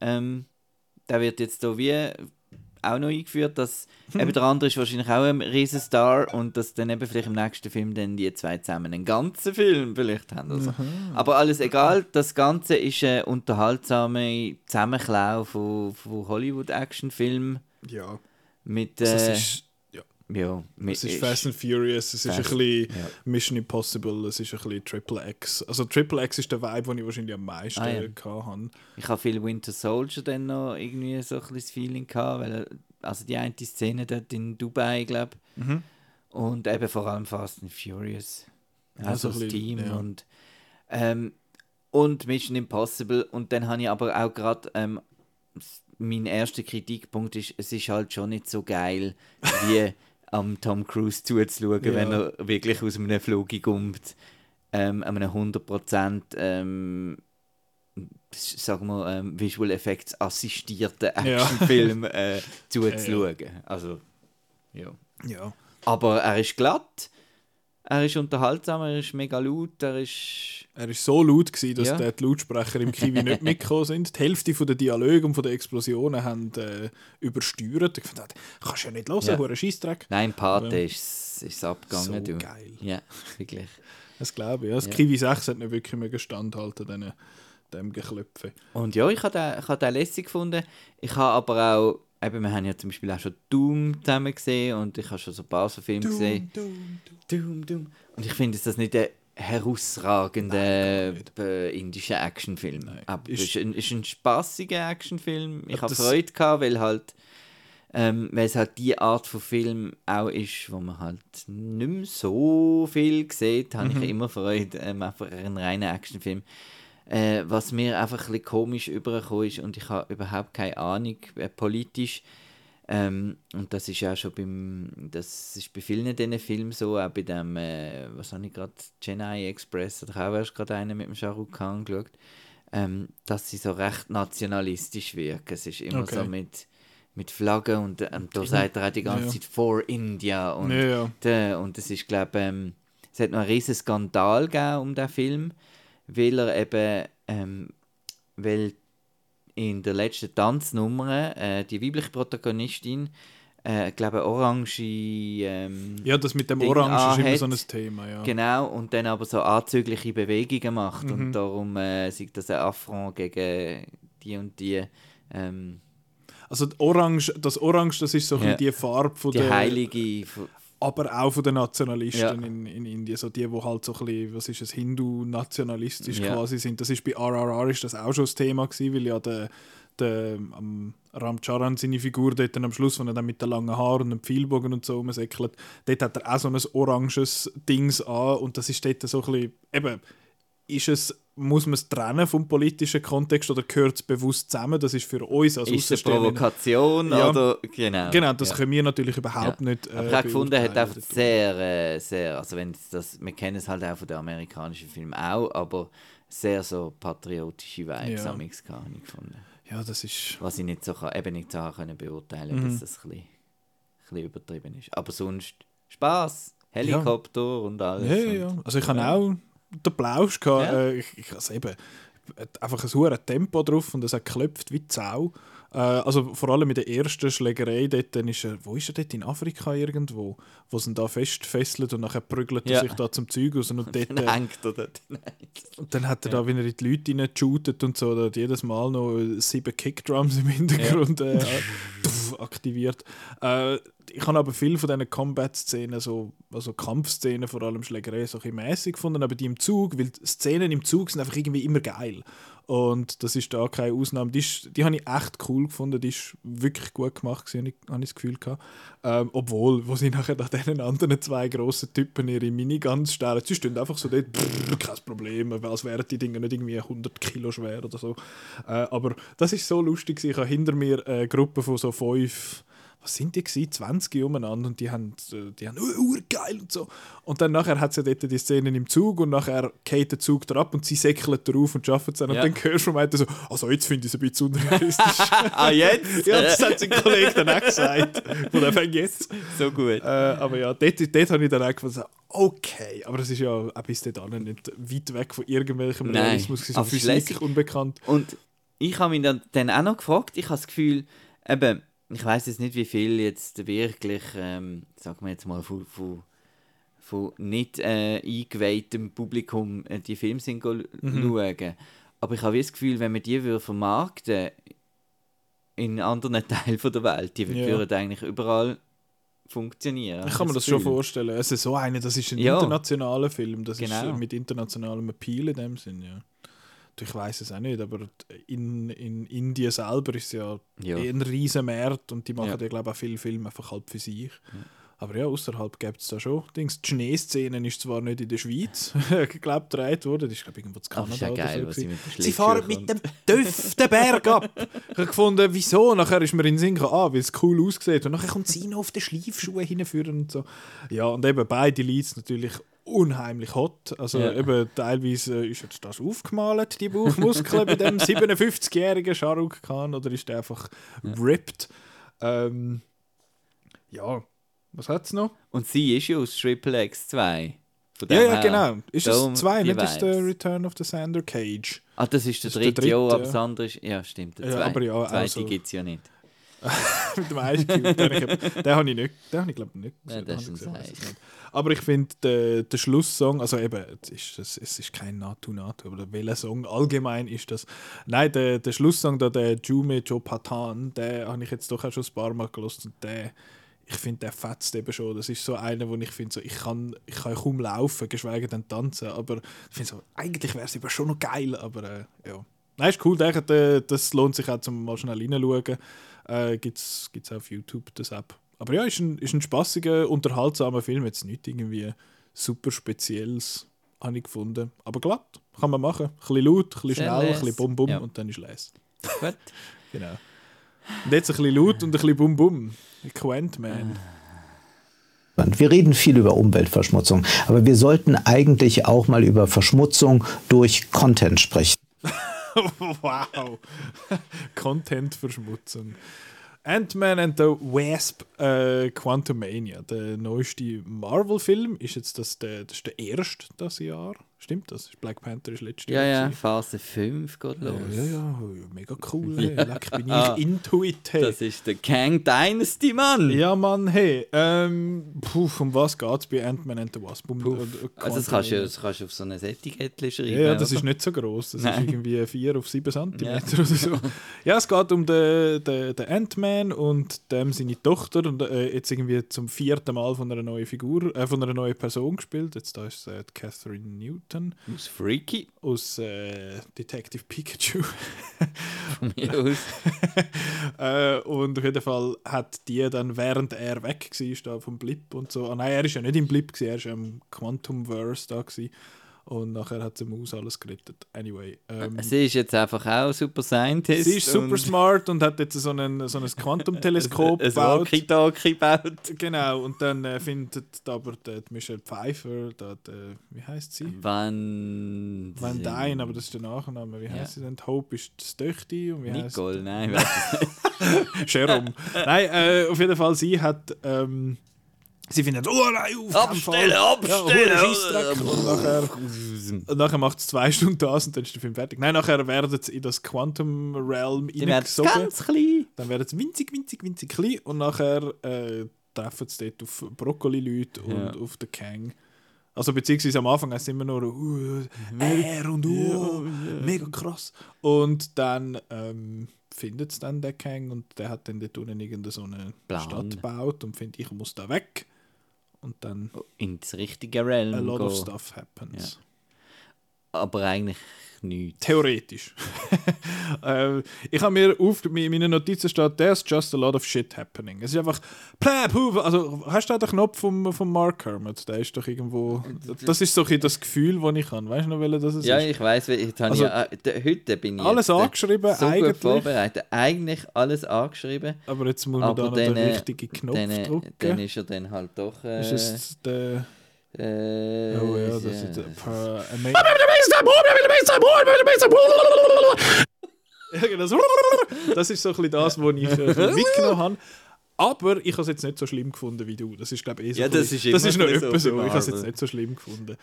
B: Ähm, der wird jetzt so wie auch noch eingeführt, dass eben der andere ist wahrscheinlich auch ein Riesenstar und dass dann eben vielleicht im nächsten Film dann die zwei zusammen einen ganzen Film vielleicht haben. Also. Aber alles egal, das Ganze ist ein unterhaltsamer Zusammenklau von, von Hollywood-Actionfilmen
A: Ja,
B: mit...
A: das
B: Äh,
A: ist, ja, es ist Fast and Furious, es ist ein
B: Fast,
A: bisschen
B: ja.
A: Mission Impossible, es ist ein bisschen Triple X. Also Triple X ist der Vibe, den ich wahrscheinlich am meisten
B: Ah, ja.
A: habe.
B: Ich habe viel Winter Soldier dann noch irgendwie so ein bisschen das Feeling gehabt, weil also die eine Szene dort in Dubai, glaube
A: Mhm.
B: und eben vor allem Fast and Furious, also
A: so
B: das
A: ein bisschen,
B: Team
A: ja.
B: und ähm, und Mission Impossible und dann habe ich aber auch gerade ähm, mein erster Kritikpunkt ist, es ist halt schon nicht so geil wie am Tom Cruise zuzuschauen,
A: Ja.
B: wenn er wirklich aus einem Flug kommt, ähm, einem 100% ähm, sagen wir, ähm, Visual Effects assistierten
A: Ja.
B: Actionfilm äh, zuzuschauen. Also, ja.
A: Ja.
B: Aber er ist glatt, er ist unterhaltsam, er ist mega laut, er ist...
A: Er war so laut, gewesen, dass
B: Ja.
A: die Lautsprecher im Kiwi nicht mitgekommen sind. Die Hälfte der Dialoge und der Explosionen haben äh, übersteuert. Ich fand, kannst du ja nicht hören,
B: Ja.
A: ein Scheissdreck.
B: Nein, Pate
A: Ja.
B: ist ist abgegangen,
A: So
B: du.
A: geil.
B: Ja, wirklich.
A: Das glaube ich. Ja. Das
B: Ja.
A: Kiwi 6 hat nicht wirklich mehr standhalten, diesen- dem Geklöpfe.
B: Und ja, ich habe den, ich hab den lässig gefunden. Ich habe aber auch, eben, wir haben ja zum Beispiel auch schon Doom zusammen gesehen und ich habe schon so ein paar so Filme gesehen.
A: Doom,
B: Doom, Doom. Und ich finde, dass das nicht ein herausragender äh, indischer Actionfilm. Aber es
A: Ist-
B: ist ein, ist ein spaßiger Actionfilm. Ich habe Freude gehabt, weil halt ähm, weil es halt die Art von Film auch ist, wo man halt nicht mehr so viel sieht, habe
A: Mhm.
B: ich immer Freude. Ähm, einfach einen reinen Actionfilm. Äh, was mir einfach ein bisschen komisch übergekommen ist und ich habe überhaupt keine Ahnung äh, politisch. Ähm, und das ist ja schon beim, das ist bei vielen diesen Filmen so, auch bei dem, äh, was habe ich gerade, Chennai Express, oder auch erst gerade einen mit dem Shah Rukh Khan geschaut, ähm, dass sie so recht nationalistisch wirken. Es ist immer
A: Okay.
B: so mit, mit Flaggen und ähm, da sagt er auch die ganze
A: Ja.
B: Zeit «For India» und,
A: Ja, ja.
B: und es ist, glaube ähm, es hat noch einen riesen Skandal gegeben um den Film, weil er eben, ähm, weil in der letzten Tanznummer äh, die weibliche Protagonistin, äh, glaube orange, ähm,
A: Ja, das mit dem
B: Ding
A: Orange ist immer so ein Thema, ja.
B: Genau, und dann aber so anzügliche Bewegungen macht.
A: Mhm.
B: Und darum äh, sieht das ein Affront gegen die und die, ähm,
A: Also Orange, das Orange, das ist so
B: Ja.
A: die Farbe von
B: die
A: der,
B: heilige. f-
A: aber auch von den Nationalisten
B: Ja.
A: in, in Indien, so die, wo halt so ein bisschen, was ist es, Hindu-nationalistisch
B: Ja.
A: quasi sind. Das ist bei RRR ist das auch schon das Thema gewesen, weil ja der, der am Ramcharan seine Figur dort dann am Schluss, wenn er dann mit den langen Haaren und dem Pfeilbogen und so rumsäckelt, dort hat er auch so ein oranges Dings an und das ist dort so ein bisschen, eben, ist es, muss man es trennen vom politischen Kontext oder gehört es bewusst zusammen? Das ist für uns als
B: Ist es eine Provokation
A: Ja.
B: oder genau?
A: Genau, das
B: ja.
A: können wir natürlich überhaupt
B: Ja.
A: nicht. äh,
B: Aber ich habe gefunden, hat einfach sehr, äh, sehr, also wenn das, wir kennen es halt auch von den amerikanischen Filmen auch, aber sehr so patriotische Vibes
A: Ja.
B: ja. habe ich gefunden.
A: Ja, das ist.
B: Was ich nicht so, kann- eben nicht so können beurteilen
A: Mhm.
B: dass das ein bisschen, ein bisschen übertrieben ist. Aber sonst Spaß, Helikopter und alles.
A: Ja, ja,
B: und,
A: ja. Also ich habe auch den Plausch gehabt.
B: Ja.
A: Äh, ich ich also eben einfach ein hohes Tempo drauf und es hat geklopft wie die Sau. Äh, also vor allem mit der ersten Schlägerei dort, dann ist er, wo ist er dort? In Afrika irgendwo, wo sie ihn da festfesselt und nachher prügelt er
B: Ja.
A: sich da zum Zeug raus und dort,
B: Dann
A: äh,
B: hängt er dort.
A: und dann hat er da, wenn er in die Leute reinshootet und so, da hat jedes Mal noch äh, sieben Kickdrums im Hintergrund äh, tuff, aktiviert. Äh, ich habe aber viel von diesen Combat-Szenen, so, also Kampfszenen, vor allem Schlägerei, so ein bisschen mäßig gefunden, aber die im Zug, weil Szenen im Zug sind einfach irgendwie immer geil. Und das ist da keine Ausnahme. Die, die habe ich echt cool gefunden, die ist wirklich gut gemacht, habe ich, das Gefühl gehabt. Ähm, obwohl, wo sie nachher nach diesen anderen zwei grossen Typen ihre Miniguns stellen, sie stehen einfach so dort, brrr, kein Problem, als wären die Dinge nicht irgendwie 100 Kilo schwer oder so. Äh, aber das ist so lustig, ich habe hinter mir eine Gruppe von so fünf was sind die gewesen? 20 umeinander und die haben, äh, die haben uh, urgeil und so. Und dann nachher hat sie dort die Szenen im Zug und nachher geht der Zug drauf und sie säckeln drauf und schaffen es dann. Und
B: Ja.
A: dann hörst du vom so, also jetzt finde ich es ein bisschen unrealistisch.
B: ah, jetzt?
A: ja, das hat sein Kollege dann auch gesagt. Von fängt jetzt.
B: so gut.
A: Äh, aber ja, dort, dort habe ich dann auch gefunden, okay, aber es ist ja auch bis dahin nicht weit weg von irgendwelchem
B: Nein,
A: Realismus, so
B: aber
A: Physik
B: lässig.
A: unbekannt.
B: Und ich habe mich dann, dann auch noch gefragt, ich habe das Gefühl, eben, ich weiß jetzt nicht, wie viel jetzt wirklich, ähm, sagen wir jetzt mal, von, von, von nicht äh, eingeweihtem Publikum äh, die Filme sind
A: Mhm.
B: schauen. Aber ich habe das Gefühl, wenn man die würde vermarkten in anderen Teilen der Welt, die
A: Ja.
B: würden eigentlich überall funktionieren.
A: Ich kann mir das schon vorstellen. Ist so eine, das ist ein
B: Ja.
A: internationaler Film. Das ist
B: Genau.
A: äh, mit internationalem Appeal in dem Sinn, ja. Ich weiß es auch nicht, aber in, in Indien selber ist es ja,
B: Ja.
A: ein riesen Markt und die machen
B: Ja.
A: ja, glaube ich, auch viele Filme einfach halb für sich. Aber ja, außerhalb gibt es da schon Dings. Die Schneeszene ist zwar nicht in der Schweiz, glaube, gedreht worden. Das ist, glaube ich, irgendwo zu Kanada
B: ist ja
A: oder
B: geil,
A: so
B: was sie mit
A: Sie fahren mit dem Töff den Berg ab. Ich habe gefunden, wieso? Nachher ist mir in den Sinn gekommen, ah, weil es cool aussieht. Und nachher kommt sie noch auf den Schleifschuhen hinführen und so. Ja, und eben beide Leads natürlich unheimlich hot. Also
B: Ja.
A: eben teilweise äh, ist jetzt das aufgemalt, die Bauchmuskeln bei dem 57-jährigen Shah Rukh Khan, oder ist der einfach ripped? Ähm, ja, was hat es noch?
B: Und sie ist ja aus Triple X 2. Von
A: Ja, ja, genau. Ist
B: Darum
A: es zwei,
B: die
A: nicht? Ist der. Return of the Sander Cage.
B: Ah, das ist der
A: Das ist der
B: dritte, ja,
A: dritte,
B: aber
A: ja.
B: das andere ist... Ja, stimmt, der
A: Ja,
B: zweite.
A: aber ja,
B: zweite
A: also-
B: gibt es ja nicht.
A: mit dem Cube. Den, den habe ich nicht. Den habe ich glaube nicht.
B: Ja,
A: gesehen,
B: das
A: den
B: ist ein
A: Aber ich finde, der, der Schlusssong, also eben, es ist, es, ist kein Natu, aber welcher Song allgemein ist das? Nein, der, der Schlusssong, da, der Jume Jo Patan, den habe ich jetzt doch auch schon ein paar Mal gelost und der, ich finde, der fetzt eben schon. Das ist so einer, wo ich finde, so, ich, kann, ich kann kaum laufen, geschweige denn tanzen, aber ich finde so, eigentlich wäre es eben schon noch geil, aber äh, ja. Nein, ist cool, der, der, das lohnt sich auch zum mal schnell reinschauen. Äh, Gibt es auf YouTube, das App. Aber ja, ist ein, ist ein spaßiger, unterhaltsamer Film. Jetzt nicht irgendwie super Spezielles, habe ich gefunden. Aber glatt. kann man machen. Ein bisschen laut, ein bisschen
B: Sehr
A: schnell, ein
B: les.
A: bisschen bum bum
B: Ja.
A: und dann ist les.
B: Gut.
A: Genau. Und jetzt ein bisschen laut und ein bisschen bum bum. Quentman.
F: Wir reden viel über Umweltverschmutzung, aber wir sollten eigentlich auch mal über Verschmutzung durch Content sprechen.
A: wow. Content-Verschmutzung. Ant-Man and the Wasp äh, Quantumania, der neueste Marvel-Film, ist jetzt das der, das ist der erste das Jahr. Stimmt das? Black Panther ist letztes
B: Ja,
A: Jahr.
B: ja,
A: gewesen.
B: Phase 5 geht los.
A: Ja, ja, ja, mega cool. Hey. Leck, bin ich into it. Hey.
B: Das ist der Kang Dynasty, Mann.
A: Ja, Mann, hey. Ähm, puh, um was geht es bei Ant-Man and the Wasp? Um,
B: Puff.
A: äh,
B: Also das kannst, du, das kannst du auf so ein Etikett schreiben.
A: Ja, ja, das
B: oder?
A: ist nicht so groß. Das
B: Nein.
A: ist irgendwie 4 auf 7 cm oder so. Ja, es geht um den, den, den Ant-Man und dem seine Tochter und äh, jetzt irgendwie zum vierten Mal von einer neuen Figur, äh, von einer neuen Person gespielt. Jetzt da ist äh, Catherine Newton
B: Aus Freaky,
A: aus äh, Detective Pikachu.
B: von mir aus.
A: äh, und auf jeden Fall hat die dann, während er weg war, da vom Blip und so, ah, nein, er ist ja nicht im Blip, gewesen, er ist ja im Quantumverse da gewesen. Und nachher hat sie Maus alles gerettet. Anyway. Ähm,
B: Sie ist jetzt einfach auch Super Scientist.
A: Sie ist super
B: und
A: smart und hat jetzt so, einen, so ein Quantumteleskop
B: ein
A: gebaut.
B: Walkie-Talkie gebaut.
A: Genau, und dann äh, findet aber die, Michelle Pfeiffer, die, wie heißt sie?
B: Van...
A: Van Dyne, aber das ist der Nachname. Wie heißt
B: Ja.
A: sie denn? Die Hope ist das Töchti und wie heißt
B: Nicole, nein, ich weiß es nicht.
A: Jerome. Nein, äh, auf jeden Fall, sie hat. Ähm, sie findet, oh nein, auf.
B: Abstellen,
A: Ja,
B: abstellen!
A: oh, Scheissdreck. und nachher, und nachher macht es zwei Stunden das und dann ist der Film fertig. Nein, nachher werden sie in das Quantum Realm hineingesogen.
B: ganz klein.
A: Dann werden sie winzig, winzig, winzig klein und nachher äh, treffen sie dort auf Brokkoli-Leute und
B: Ja.
A: auf den Kang. Also beziehungsweise am Anfang heißt es immer nur uh, er und uh, mega krass. Und dann ähm, findet es dann der Kang und der hat dann dort unten irgendeine so eine
B: Plan.
A: Stadt gebaut und findet, ich muss da weg. Und dann
B: Ins richtige Realm
A: a lot of
B: gehen.
A: stuff happens.
B: Aber eigentlich nichts.
A: Theoretisch. äh, ich habe mir auf in meinen Notizen steht, there's just a lot of shit happening. Es ist einfach also hast du den Knopf vom, vom Mark Hermit? Der ist doch irgendwo. Das ist so ein das Gefühl, das ich habe. Weißt du noch, welcher das ist?
B: Ja, ich weiß,
A: Also,
B: ich, äh, heute bin ich
A: alles
B: äh,
A: angeschrieben,
B: so
A: eigentlich.
B: vorbereitet. Eigentlich alles angeschrieben.
A: Aber jetzt muss man da noch den
B: äh,
A: richtigen Knopf
B: Dann,
A: drücken.
B: dann ist er dann halt doch. Äh. Äh,
A: Oh ja, das ist Ama- Ja, genau. Das ist so ein bisschen das, was ich äh, mitgenommen habe. Aber ich habe es jetzt nicht so schlimm gefunden wie du. Das ist, glaube ich, eh so
B: Ja,
A: ein
B: das ist
A: das ist noch
B: ein
A: etwas
B: so
A: Ich habe es jetzt nicht so schlimm gefunden.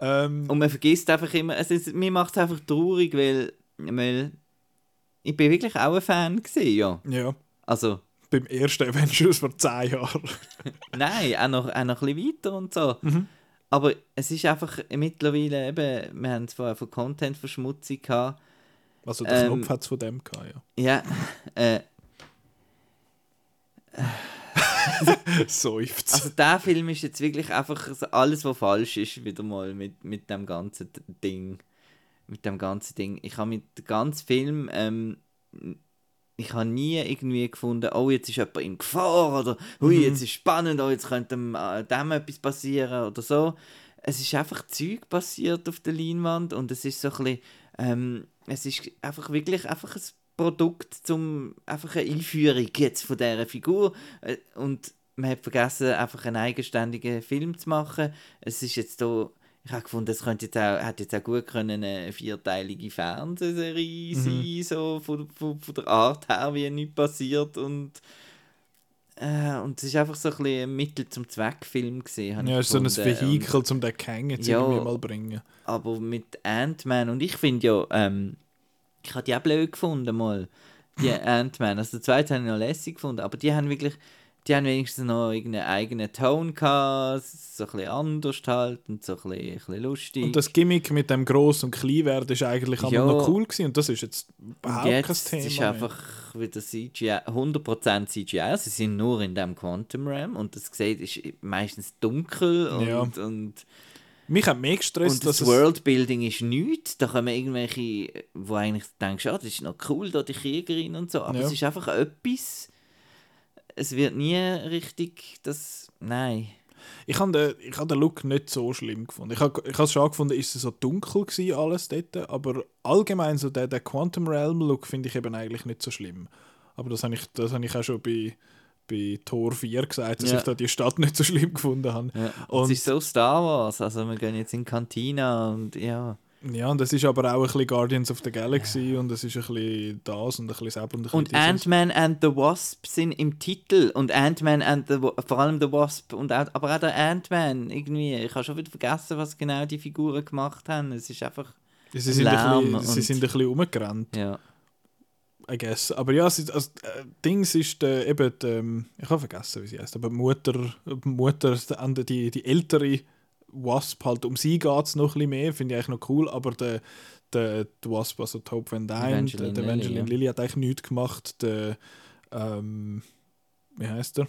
A: Ähm,
B: Und man vergisst einfach immer, es ist, mir macht es einfach traurig, weil, weil ich bin wirklich auch ein Fan gewesen, ja.
A: ja,
B: Also,
A: beim ersten Avengers vor zehn Jahren.
B: nein, auch noch, auch noch ein bisschen weiter und so.
A: Mhm.
B: Aber es ist einfach mittlerweile eben, wir haben es vorher von Content-Verschmutzung gehabt.
A: Also der
B: Ähm,
A: Knopf hat es von dem gehabt, ja.
B: Ja, äh,
A: Seufzt.
B: also der Film ist jetzt wirklich einfach alles, was falsch ist, wieder mal mit, mit dem ganzen Ding. Mit dem ganzen Ding. Ich habe mit dem ganzen Film, ähm, ich habe nie irgendwie gefunden, oh, jetzt ist jemand in Gefahr oder hui, jetzt ist spannend, oh, jetzt könnte dem, äh, dem etwas passieren oder so. Es ist einfach Zeug passiert auf der Leinwand und es ist so ein bisschen, ähm, es ist einfach wirklich einfach ein Produkt zum einfach eine Einführung jetzt von dieser Figur Äh, und man hat vergessen einfach einen eigenständigen Film zu machen. Es ist jetzt da ich habe gefunden, es könnte jetzt auch, hätte jetzt auch gut können eine vierteilige Fernsehserie sein, so von, von, von der Art her, wie nichts passiert und äh, und es ist einfach so ein, bisschen ein Mittel zum Zweck-Film gesehen.
A: ja, ist so ein
B: Vehikel.
A: Um den Kang jetzt
B: Ja.
A: mal zu bringen.
B: Aber mit Ant-Man, und ich finde ja, ähm, ich habe die auch blöd gefunden mal, die Ant-Man. Also der zweite habe ich noch lässig gefunden, aber die haben wirklich, die haben wenigstens noch irgendeinen eigenen Ton gehabt, so ein bisschen anders halt und so ein bisschen, ein bisschen lustig.
A: Und das Gimmick mit dem Gross- und Kleinwerden ist eigentlich auch
B: Ja.
A: noch cool gewesen und das ist jetzt überhaupt kein
B: jetzt
A: Thema
B: ist
A: mehr.
B: einfach wieder CGI, 100% CGI. Sie sind nur in dem Quantum Realm und das sieht ist meistens dunkel und,
A: Ja.
B: und
A: Mich hat mehr gestresst,
B: Und
A: dass
B: das. Worldbuilding ist nichts. Da kommen irgendwelche, wo eigentlich denkst, ah, das ist noch cool, da die Kriegerin und so. Aber
A: Ja.
B: es ist einfach etwas. Es wird nie richtig das. Nein.
A: Ich habe den, ich hab den Look nicht so schlimm gefunden. Ich habe ich es schon gefunden, ist es so dunkel gewesen, alles dort, aber allgemein so der, der Quantum Realm Look finde ich eben eigentlich nicht so schlimm. Aber das habe ich, das habe ich auch schon bei, bei Tor 4 gesagt, dass
B: Ja.
A: ich da die Stadt nicht so schlimm gefunden habe.
B: Ja.
A: Und-
B: es ist so Star Wars, also wir gehen jetzt in die Cantina und ja.
A: Ja, und das ist aber auch ein bisschen Guardians of the Galaxy und es ist ein bisschen das und ein bisschen das und ein bisschen
B: Und. Ant-Man and the Wasp sind im Titel und Ant-Man and the vor allem the Wasp und auch, aber auch der Ant-Man irgendwie. Ich habe schon wieder vergessen, was genau die Figuren gemacht haben. Es ist einfach
A: Sie sind, ein
B: Lärm
A: bisschen, sie sind ein bisschen umgerannt.
B: ja.
A: I guess. Aber ja, also, äh, Dings ist äh, eben, die, ähm, ich habe vergessen, wie sie heißt, aber die Mutter, die Mutter, die, die, die ältere Wasp, halt um sie geht es noch ein bisschen mehr, finde ich eigentlich noch cool, aber der, der, die Wasp, also die Hope Van Dyne,
B: Evangeline
A: der, der Evangeline. Lilly hat eigentlich nichts gemacht, der, ähm, wie heißt der?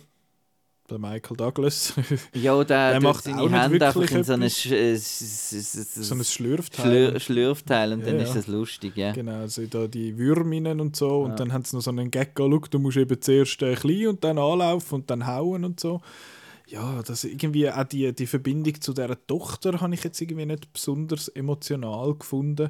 A: Der Michael Douglas.
B: Ja, der,
A: Der
B: der
A: macht auch
B: seine
A: nicht
B: Hände einfach in so. Sch äh,
A: so ein Schlürfteil.
B: Schlür Schlürfteil und
A: Ja,
B: dann
A: ja.
B: ist das lustig, ja.
A: Genau, also da die Würminnen und so. Und
B: Ja.
A: dann haben sie noch so einen Gag, oh, du musst eben zuerst äh, klein und dann anlaufen und dann hauen und so. Ja, das irgendwie auch die, die Verbindung zu dieser Tochter habe ich jetzt irgendwie nicht besonders emotional gefunden.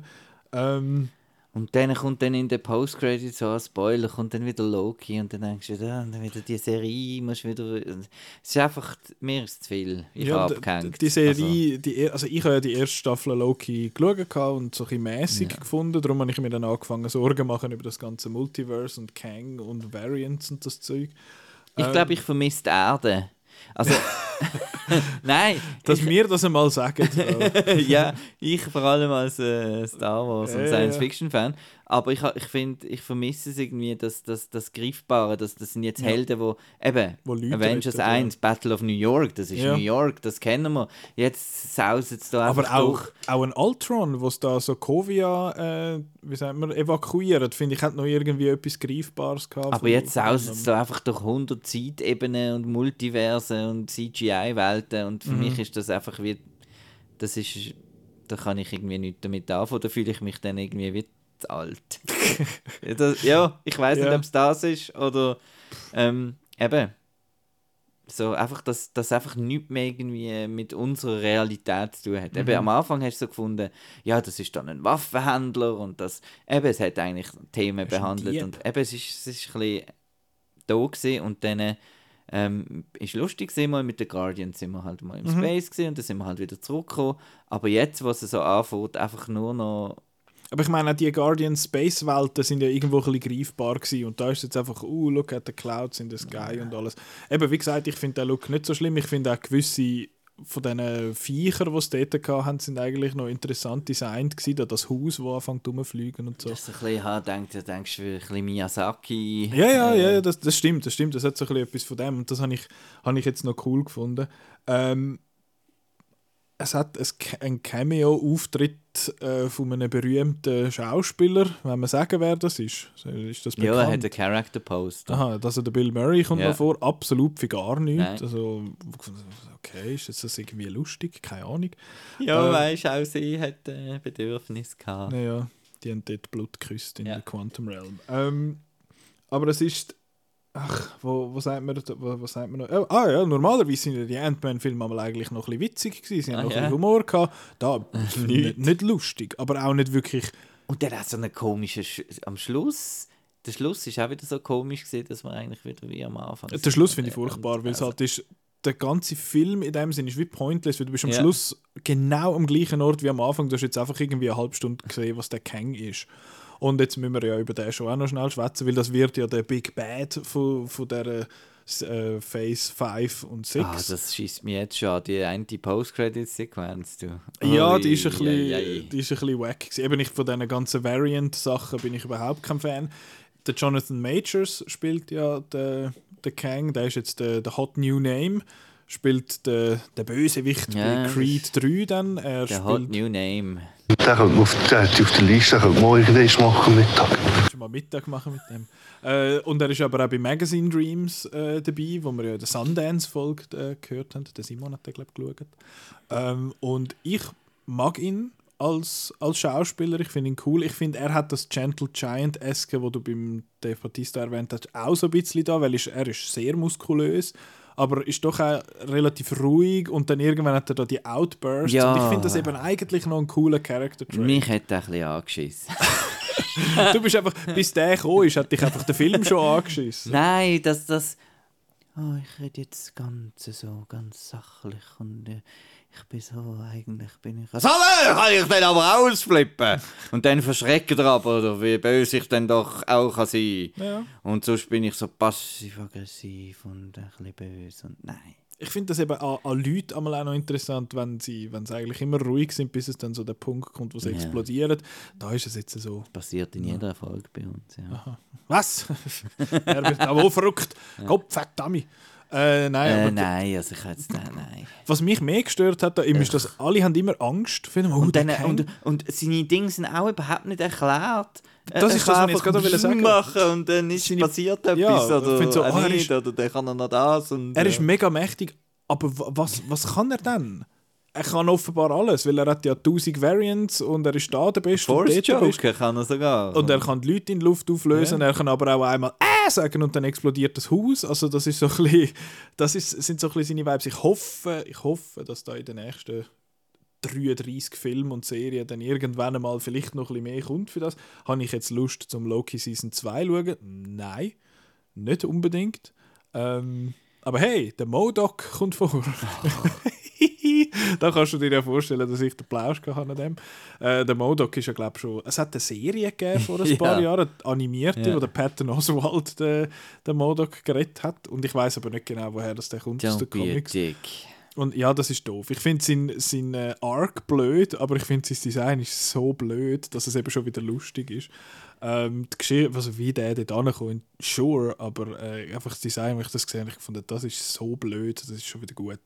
A: Ähm,
B: Und dann kommt dann in der Post-Credit so ein Spoiler, kommt dann wieder Loki und dann denkst du, ja, und dann wieder die Serie, musst wieder... Es ist einfach, mir ist zu viel. Ich
A: ja,
B: habe abgehängt.
A: Die Serie, die, er- also ich habe ja die erste Staffel Loki geschaut und so ein bisschen mäßig
B: Ja.
A: gefunden. Darum habe ich mir dann angefangen Sorgen zu machen über das ganze Multiverse und Kang und Variants und das Zeug.
B: Also, ich
A: Ähm,
B: glaube, ich vermisse die Erde. Also, nein,
A: Dass
B: ich,
A: wir das einmal sagen.
B: ja, ich vor allem als äh, Star Wars und Science-Fiction-Fan. Aber ich, ich finde, ich vermisse es irgendwie, das, das, das Greifbare. Das, das sind jetzt
A: Ja.
B: Helden, wo eben
A: Wo Leute
B: Avengers
A: retten, ja.
B: 1, Battle of New York, das ist
A: Ja.
B: New York, das kennen wir. Jetzt sausen es da
A: Aber
B: einfach
A: auch,
B: durch.
A: auch ein Ultron, was da so Kovia, äh, wie sagt man, evakuiert, finde ich, hat noch irgendwie etwas Greifbares gehabt.
B: Aber jetzt
A: einem-
B: es da einfach durch 100 Zeitebenen und Multiversen und CGI-Welten und für
A: Mhm.
B: mich ist das einfach wie, das ist, da kann ich irgendwie nichts damit anfangen, da fühle ich mich dann irgendwie wie zu alt. ja, das, ja, ich weiß
A: Ja.
B: nicht, ob es das ist oder ähm, eben, so einfach, dass das einfach nichts mehr irgendwie mit unserer Realität zu tun hat. Eben,
A: Mhm.
B: am Anfang hast du so gefunden, ja, das ist dann ein Waffenhändler und das, eben, es hat eigentlich Themen behandelt und eben, es ist, es ist ein bisschen da gewesen und dann ähm, ist lustig gewesen, mal mit den Guardians sind wir halt mal im
A: Mhm.
B: Space gewesen und dann sind wir halt wieder zurückgekommen, aber jetzt, was es so anfängt, einfach nur noch
A: Aber ich meine, auch die Guardian Space Welten sind ja irgendwo ein bisschen greifbar gewesen. Und da ist jetzt einfach, uh, look at the clouds in the sky und alles. Eben, wie gesagt, ich finde den Look nicht so schlimm. Ich finde auch gewisse von diesen Viechern, die es dort hatten, sind eigentlich noch interessant designt gewesen. Da Das Haus, das anfängt rumzufliegen und so.
B: das ist ein bisschen, ha, denkst, du denkst ein bisschen Miyazaki.
A: Ja, ja,
B: äh,
A: ja, ja, das, das stimmt, das stimmt. Das hat so ein bisschen etwas von dem und das habe ich, habe ich jetzt noch cool gefunden. Ähm, es hat ein einen Cameo-Auftritt äh, von einem berühmten Schauspieler, wenn man sagen, wer das ist. Ist das
B: Ja, er hat einen Character Post.
A: Aha, also der Bill Murray kommt
B: Ja.
A: vor, absolut für gar nichts.
B: Nein.
A: Also, okay, ist jetzt das irgendwie lustig? Keine Ahnung.
B: Ja,
A: Äh,
B: weißt du, auch sie hat äh, Bedürfnis gehabt.
A: Naja, die haben dort Blut geküsst in
B: Ja.
A: der Quantum Realm. Ähm, aber es ist. Ach, wo, wo sagt man, wo, wo sagt man noch? Oh, ah ja, normalerweise sind ja die Ant-Man-Filme mal eigentlich noch ein bisschen witzig gewesen. Sie haben
B: Ah,
A: noch ein
B: ja.
A: bisschen Humor gehabt. Da, nicht, nicht lustig, aber auch nicht wirklich.
B: Und dann hat so einen komischen Sch am Schluss. Der Schluss ist auch wieder so komisch gewesen, dass man eigentlich wieder wie am Anfang.
A: Der Schluss finde ich furchtbar, weil es
B: also,
A: halt ist. Der ganze Film in dem Sinne ist wie pointless, weil du bist am
B: Ja.
A: Schluss genau am gleichen Ort wie am Anfang. Du hast jetzt einfach irgendwie eine halbe Stunde gesehen, was der Kang ist. Und jetzt müssen wir ja über den schon auch noch schnell schwätzen, weil das wird ja der Big Bad von, von der äh, Phase 5 und 6.
B: Ah, das schießt mir jetzt schon an, die eine Post-Credit-Sequenz, du.
A: ja, die ist ein bisschen,
B: ei, ei.
A: die ist ein bisschen wack. Eben nicht von diesen ganzen Variant-Sachen bin ich überhaupt kein Fan. Der Jonathan Majors spielt ja den, den Kang, der ist jetzt der, der Hot New Name, spielt den, den Bösewicht
B: Ja,
A: bei Creed 3 dann. Er
B: Der Hot
A: spielt
B: New Name.
C: Den könnte auf, der auf der Liste, den könnte man irgendwann machen Mittag.
A: schon mal Mittag machen mit dem. Äh, und er ist aber auch bei Magazine Dreams äh, dabei, wo wir ja der Sundance-Folge äh, gehört haben. Der Simon hat den, glaube ich, geschaut. Ähm, und ich mag ihn als, als Schauspieler. Ich finde ihn cool. Ich finde, er hat das Gentle Giant-eske, wo du beim Dave Bautista erwähnt hast, auch so ein bisschen da, weil ist, er ist sehr muskulös. Aber ist doch auch relativ ruhig und dann irgendwann hat er da die Outbursts
B: Ja.
A: und ich finde das eben eigentlich noch ein cooler Character Trait.
B: Mich hat er ein bisschen angeschissen.
A: Du bist einfach, bis der gekommen ist, hat dich einfach der Film schon angeschissen.
B: Nein, das, das. Oh, ich rede jetzt ganz so, ganz sachlich und äh, ich bin so, eigentlich bin ich. So, äh, kann ich dann aber ausflippen? Und dann verschreckt er aber, oder wie böse ich dann doch auch kann sein
A: Ja.
B: Und sonst bin ich so passiv-aggressiv und ein bisschen böse und nein.
A: Ich finde das eben an, an Leuten einmal auch noch interessant, wenn sie, wenn sie eigentlich immer ruhig sind, bis es dann so der Punkt kommt, wo sie
B: Ja.
A: explodieren. Da ist es jetzt so.
B: Passiert in jeder Folge bei uns, ja.
A: Was? er wird aber auch verrückt. Gott, verdammt. Äh, nein,
B: Äh,
A: aber
B: nein, also ich hätte es nein,
A: was mich mehr gestört hat, da ist, dass alle haben immer Angst vor dem oh,
B: Und, dann, und, und seine Dinge sind auch überhaupt nicht erklärt.
A: Das
B: Er
A: ist
B: kann
A: das, was ich jetzt gerade sagen.
B: machen und dann ist
A: Seine-
B: passiert etwas
A: Ja, ich
B: oder
A: so,
B: auch
A: ah, er
B: nicht,
A: ist-
B: oder dann kann er noch das und
A: Er ist
B: ja.
A: mega mächtig, aber wa- was, was kann er denn? Er kann offenbar alles, weil er hat ja 1000 Variants und er ist da der Beste und
B: Force. Joker kann er sogar.
A: Und er kann die Leute in die Luft auflösen, er kann aber auch einmal «äh» sagen und dann explodiert das Haus. Also das ist so ein bisschen, das ist, sind so ein bisschen seine Vibes. Ich hoffe, ich hoffe, dass da in den nächsten 33 Filmen und Serien dann irgendwann einmal vielleicht noch ein bisschen mehr kommt für das. Habe ich jetzt Lust zum Loki Season 2 schauen? Nein, nicht unbedingt. Ähm, aber hey, der Modok kommt vor. da kannst du dir ja vorstellen, dass ich den Plausch an dem. Äh, der Modok ist ja, glaube ich, schon. Es hat eine Serie gegeben vor ein
B: Ja.
A: paar Jahren, eine animierte,
B: Ja.
A: wo der Patton Oswald den, den Modok gerettet hat. Und ich weiß aber nicht genau, woher das der kommt aus
B: Don't
A: den
B: be a
A: Comics. Und ja, das ist doof. Ich finde sein, sein äh, Arc blöd, aber ich finde sein Design ist so blöd, dass es eben schon wieder lustig ist. Ähm, die Geschichte, also wie der dort ankommt, sure, aber äh, einfach das Design, wenn ich das gesehen habe, ich fand, das ist so blöd, das ist schon wieder gut.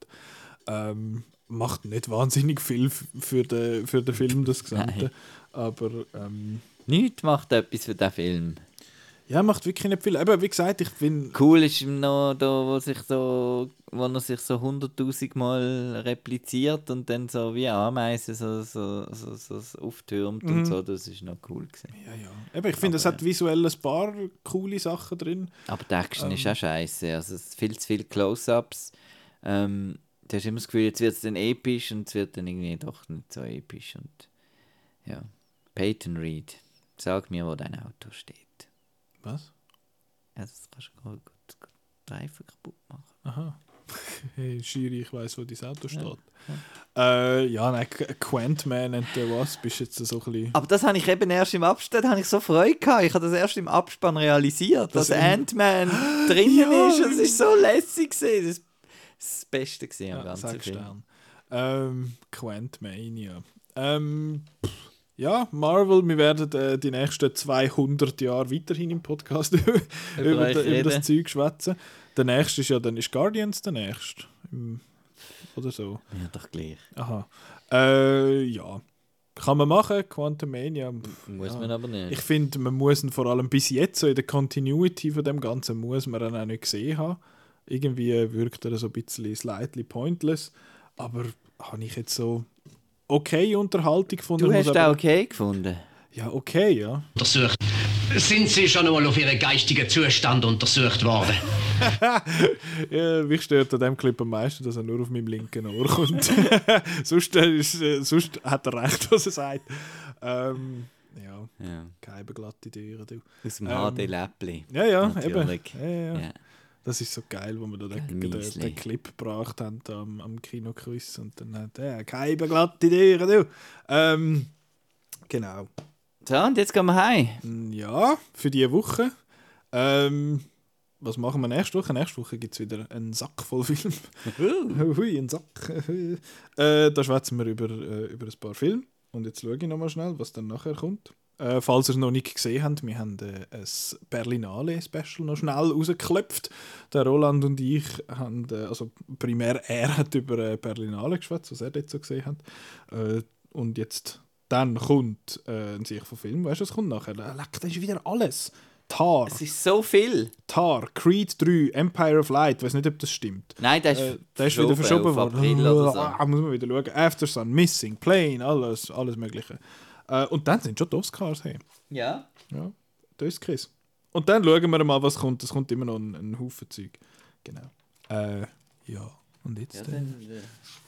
A: Ähm, macht nicht wahnsinnig viel für den, für den Film, das Gesamte. Aber ähm,
B: Nichts macht etwas für den Film.
A: ja, macht wirklich nicht viel. Eben, wie gesagt, ich bin.
B: Cool ist ihm noch da, wo, sich so, wo er sich so hunderttausend Mal repliziert und dann so wie Ameisen so, so, so, so, so auftürmt
A: Mhm.
B: und so. Das ist noch cool gewesen.
A: Ja, ja. Eben, ich finde, es hat visuell ein paar coole Sachen drin.
B: Aber die Action ist
A: Ähm.
B: auch scheiße. Also es viel zu viele Close-Ups. Ähm, du hast immer das Gefühl, jetzt wird es dann episch und es wird dann irgendwie doch nicht so episch. Und ja. Peyton Reed, sag mir, wo dein Auto steht.
A: Was?
B: Ja, das kannst du gut, gut, gut Reifen kaputt machen.
A: Aha. Hey, Schiri, ich weiß, wo dein Auto steht. Äh, ja, nein, Qu- Quantman and the Wasp ist jetzt so ein bisschen.
B: Aber das habe ich eben erst im Abspann, habe ich so Freude gehabt. Ich habe das erst im Abspann realisiert,
A: Das
B: dass Ant-Man drinnen
A: Ja.
B: ist. Es ist so lässig gewesen. Das, Beste gewesen am
A: Ja,
B: ganzen Film.
A: Stern. Ähm, Quantmania. Ähm, pff, ja, Marvel, wir werden äh, die nächsten 200 Jahre weiterhin im Podcast über, über,
B: euch
A: über das Zeug schwätzen. Der nächste ist ja dann ist Guardians der nächste. Oder so.
B: Ja, doch gleich.
A: Aha. Äh, ja. Kann man machen, Quantumania. pff,
B: Muss
A: ja.
B: man aber nicht.
A: Ich finde, man muss ihn vor allem bis jetzt so in der Continuity von dem Ganzen muss man ihn auch nicht gesehen haben. Irgendwie wirkt er so ein bisschen slightly pointless, aber habe ich jetzt so okay Unterhaltung gefunden.
B: du hast
A: aber-
B: auch okay gefunden.
A: Ja, okay, ja.
E: Untersucht. Sind Sie schon einmal auf Ihren geistigen Zustand untersucht worden?
A: ja. Mich stört an dem Clip am meisten, dass er nur auf meinem linken Ohr kommt. sonst, äh, ist, äh, sonst hat er recht, was er sagt. Ähm, ja,
B: Ja.
A: keine glatte Türen. Du.
B: Aus dem
A: Ähm,
B: HD-Läppli.
A: Ja, ja,
B: Natürlich.
A: eben. Ja, ja. Das ist so geil, wo wir da den, den, den Clip gebracht haben am, am Kinoquiz und dann hat er keine glatte Türen, du. Ähm, genau.
B: So, und jetzt gehen wir heim.
A: Mm, Ja, für diese Woche. Ähm, was machen wir nächste Woche? Nächste Woche gibt es wieder einen Sack voll Film. Hui, ein Sack. äh, da schwätzen wir über, äh, über ein paar Filme. Und jetzt schaue ich nochmal schnell, was dann nachher kommt. Äh, falls ihr es noch nicht gesehen habt, wir haben äh, ein Berlinale-Special noch schnell rausgeklopft. Der Roland und ich haben, äh, also primär er hat über äh, Berlinale geschwätzt, was er dort so gesehen hat. Äh, und jetzt, dann kommt äh, ein Sicht von Film. Weißt du, was kommt nachher? Leck, das ist wieder alles. Tar,
B: Es ist so viel.
A: Tar, Creed 3, Empire of Light. Ich weiß nicht, ob das stimmt.
B: Nein, der ist,
A: Äh, der ist wieder verschoben worden.
B: April oder so.
A: Ah, muss man wieder schauen. After Sun, Missing, Plane, alles, alles Mögliche. Äh, und dann sind schon die Oscars. Hey.
B: Ja.
A: Ja, das ist Chris. Und dann schauen wir mal, was kommt. Es kommt immer noch ein, ein Haufen Zeug. Genau. Äh, Ja, und jetzt?
B: Ja, dann, äh,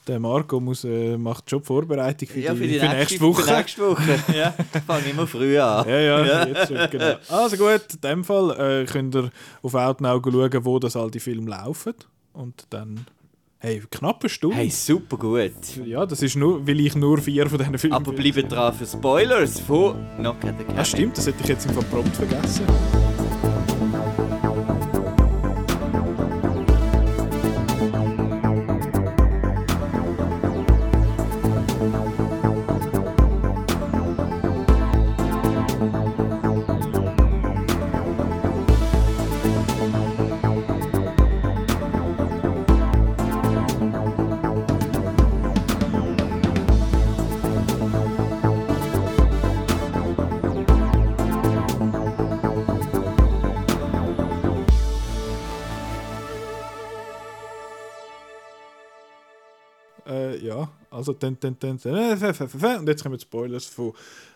A: der Marco muss, äh, macht schon die Vorbereitung für,
B: ja,
A: die,
B: für die
A: für nächste Woche.
B: Für nächste Woche. ja, fange immer früh an.
A: Ja, ja, jetzt schon, genau. Also gut, in dem Fall äh, könnt ihr auf Outnow schauen, wo das all die Filme laufen. Und dann, hey, knappe Stunde.
B: Hey, super gut.
A: Ja, das ist nur, weil ich nur vier von diesen Filmen
B: Aber bleibt dran für Spoilers von Knock at the Cabin.
A: Ah, stimmt, das hätte ich jetzt im Fall prompt vergessen. Also dann, dann, dann, dann, und jetzt kommen die Spoilers von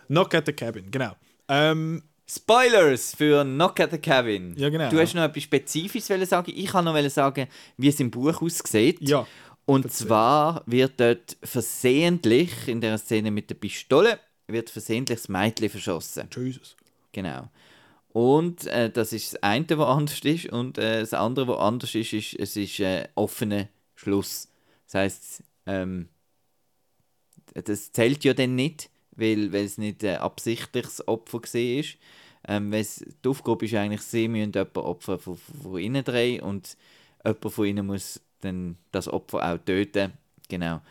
A: Knock at the Cabin, genau. Ähm,
B: Spoilers für Knock at the Cabin.
A: Ja, genau.
B: Du hast noch etwas Spezifisches sagen. Ich kann noch sagen, wie es im Buch aussieht.
A: ja,
B: Und
A: erzähl.
B: zwar wird dort versehentlich, in der Szene mit der Pistole, wird versehentlich das Mädchen verschossen.
A: Jesus.
B: Genau. Und äh, das ist das eine, was anders ist. Und äh, das andere, was anders ist, ist, es ist äh, offener Schluss. Das heisst, ähm, das zählt ja dann nicht, weil, weil es nicht ein absichtliches Opfer war. Ähm, weil es- die Aufgabe ist eigentlich, sie müssen jemanden Opfer von, von ihnen drehen und jemand von ihnen muss dann das Opfer auch töten. Genau.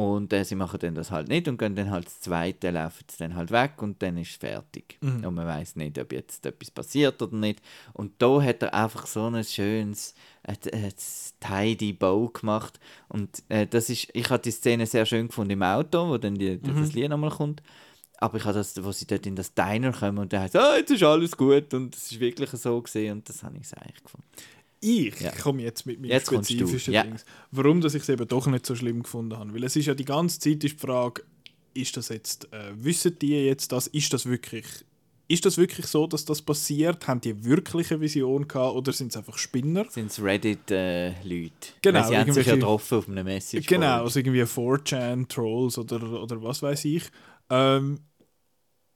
B: Und äh, sie machen dann das halt nicht und gehen dann halt das zweite, laufen sie dann halt weg und dann ist es fertig. Und man weiß nicht, ob jetzt etwas passiert oder nicht. Und da hat er einfach so ein schönes, äh, äh, tidy Bow gemacht. Und äh, das ist, ich habe die Szene sehr schön gefunden im Auto, wo dann die, das Lied nochmal kommt. Aber ich habe das, wo sie dort in das Diner kommen und dann heißt, ah, jetzt ist alles gut und es ist wirklich so gesehen und das habe ich eigentlich gefunden.
A: Ich
B: Ja.
A: komme jetzt mit meinen
B: Jetzt
A: spezifischen
B: ja.
A: Dings. Warum dass ich es eben doch nicht so schlimm gefunden habe. Weil es ist ja die ganze Zeit ist die Frage, ist das jetzt, äh, wissen die jetzt das, ist das wirklich, ist das wirklich so, dass das passiert? Haben die wirklich eine Vision gehabt oder sind es einfach Spinner?
B: Sind es Reddit-Leute?
A: Genau,
B: Weil sie haben sich ja getroffen auf einem Message.
A: Genau, also irgendwie 4chan-Trolls oder, oder was weiß ich. Ähm,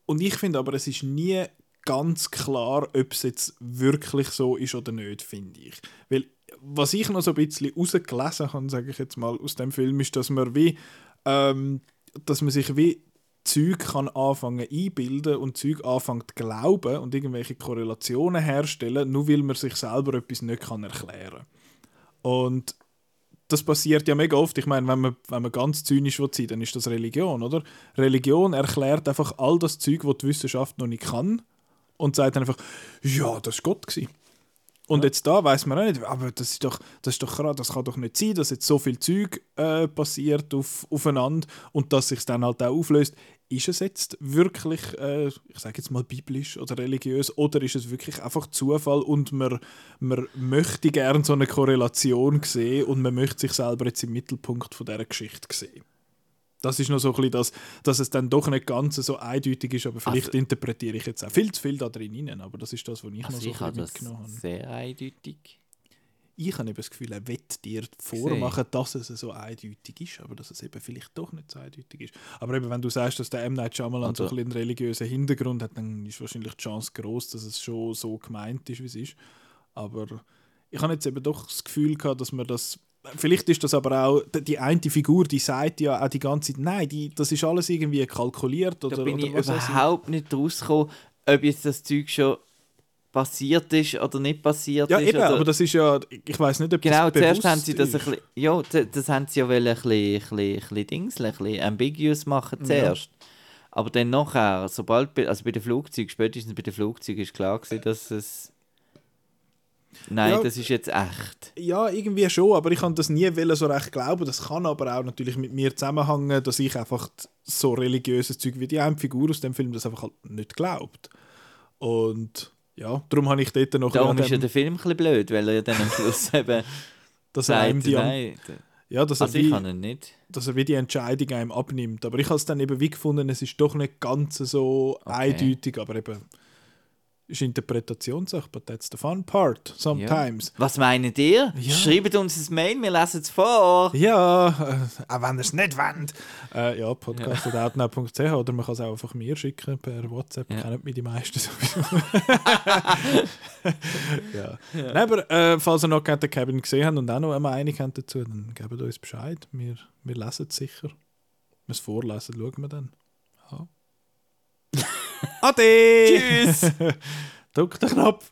A: und ich finde aber, es ist nie ganz klar, ob es jetzt wirklich so ist oder nicht, finde ich. Weil, was ich noch so ein bisschen rausgelesen habe, sage ich jetzt mal, aus dem Film, ist, dass man wie, ähm, dass man sich wie Zeug kann anfangen einbilden und Zeug anfängt glauben und irgendwelche Korrelationen herstellen, nur weil man sich selber etwas nicht kann erklären Und das passiert ja mega oft. Ich meine, wenn man, wenn man ganz zynisch will sein, dann ist das Religion, oder? Religion erklärt einfach all das Zeug, was die Wissenschaft noch nicht kann und sagt dann einfach, ja, das war Gott. Gewesen. Und jetzt da weiß man auch nicht, aber das ist doch, das ist doch krass, das kann doch nicht sein, dass jetzt so viel Zeug äh, passiert auf, aufeinander und dass sich dann halt auch auflöst. Ist es jetzt wirklich, äh, ich sage jetzt mal biblisch oder religiös, oder ist es wirklich einfach Zufall und man, man möchte gerne so eine Korrelation sehen und man möchte sich selber jetzt im Mittelpunkt von dieser Geschichte sehen? Das ist noch so ein bisschen das, dass es dann doch nicht ganz so eindeutig ist, aber vielleicht
B: Also-
A: interpretiere ich jetzt auch viel zu viel da drin rein, aber das ist das, was ich noch
B: Also
A: so
B: ich
A: ein mitgenommen habe.
B: sehr eindeutig.
A: Ich habe eben das Gefühl, er will dir vormachen, dass es so eindeutig ist, aber dass es eben vielleicht doch nicht so eindeutig ist. Aber eben, wenn du sagst, dass der M. Night Shyamalan so ein
B: Also-
A: bisschen einen religiösen Hintergrund hat, dann ist wahrscheinlich die Chance groß, dass es schon so gemeint ist, wie es ist. Aber ich habe jetzt eben doch das Gefühl gehabt, dass man das Vielleicht ist das aber auch, die- eine Figur, die sagt ja auch die ganze Zeit, nein, die, das ist alles irgendwie kalkuliert oder,
B: Da bin
A: oder
B: ich überhaupt nicht rausgekommen, ob jetzt das Zeug schon passiert ist oder nicht passiert
A: Ja,
B: ist.
A: eben,
B: oder
A: aber das ist ja, ich weiß nicht, ob
B: Genau,
A: das
B: zuerst
A: bewusst
B: haben sie das ein bisschen, ja, das haben sie ja wollen, ein bisschen, ein bisschen, ein bisschen ein bisschen ambiguous machen zuerst. Aber dann nachher, sobald, also bei den Flugzeugen, spätestens bei den Flugzeugen ist klar gewesen, dass es Nein,
A: Ja.
B: das ist jetzt echt.
A: Ja, irgendwie schon, aber ich kann das nie so recht glauben. Das kann aber auch natürlich mit mir zusammenhängen, dass ich einfach so religiöses Zeug wie die eine Figur aus dem Film das einfach halt nicht glaubt. Und ja, darum habe ich dort noch
B: Darum ist ja der Film ein bisschen blöd, weil er ja dann am Schluss eben
A: dass er einem die,
B: nein.
A: ja, dass er,
B: Also ich
A: wie, dass er wie die Entscheidung einem abnimmt. Aber ich habe es dann eben wie gefunden, es ist doch nicht ganz so
B: Okay.
A: eindeutig, aber eben ist Interpretationssache, but that's the fun part, sometimes.
B: Was meint ihr?
A: Ja.
B: Schreibt uns ein Mail, wir lesen es vor.
A: Ja, äh, auch wenn ihr es nicht wollt. Äh, ja, podcast.outnow.ch oder man kann es auch einfach mir schicken per WhatsApp.
B: Ja.
A: Kennen mich die meisten sowieso. ja. Nein, aber äh, falls ihr noch den Cabin gesehen habt und auch noch eine Meinung habt dazu, dann gebt uns Bescheid. Wir, wir lesen es sicher. Wenn wir es vorlesen, schauen wir dann. Ja. Ade!
B: Tschüss!
A: Drück den Knopf.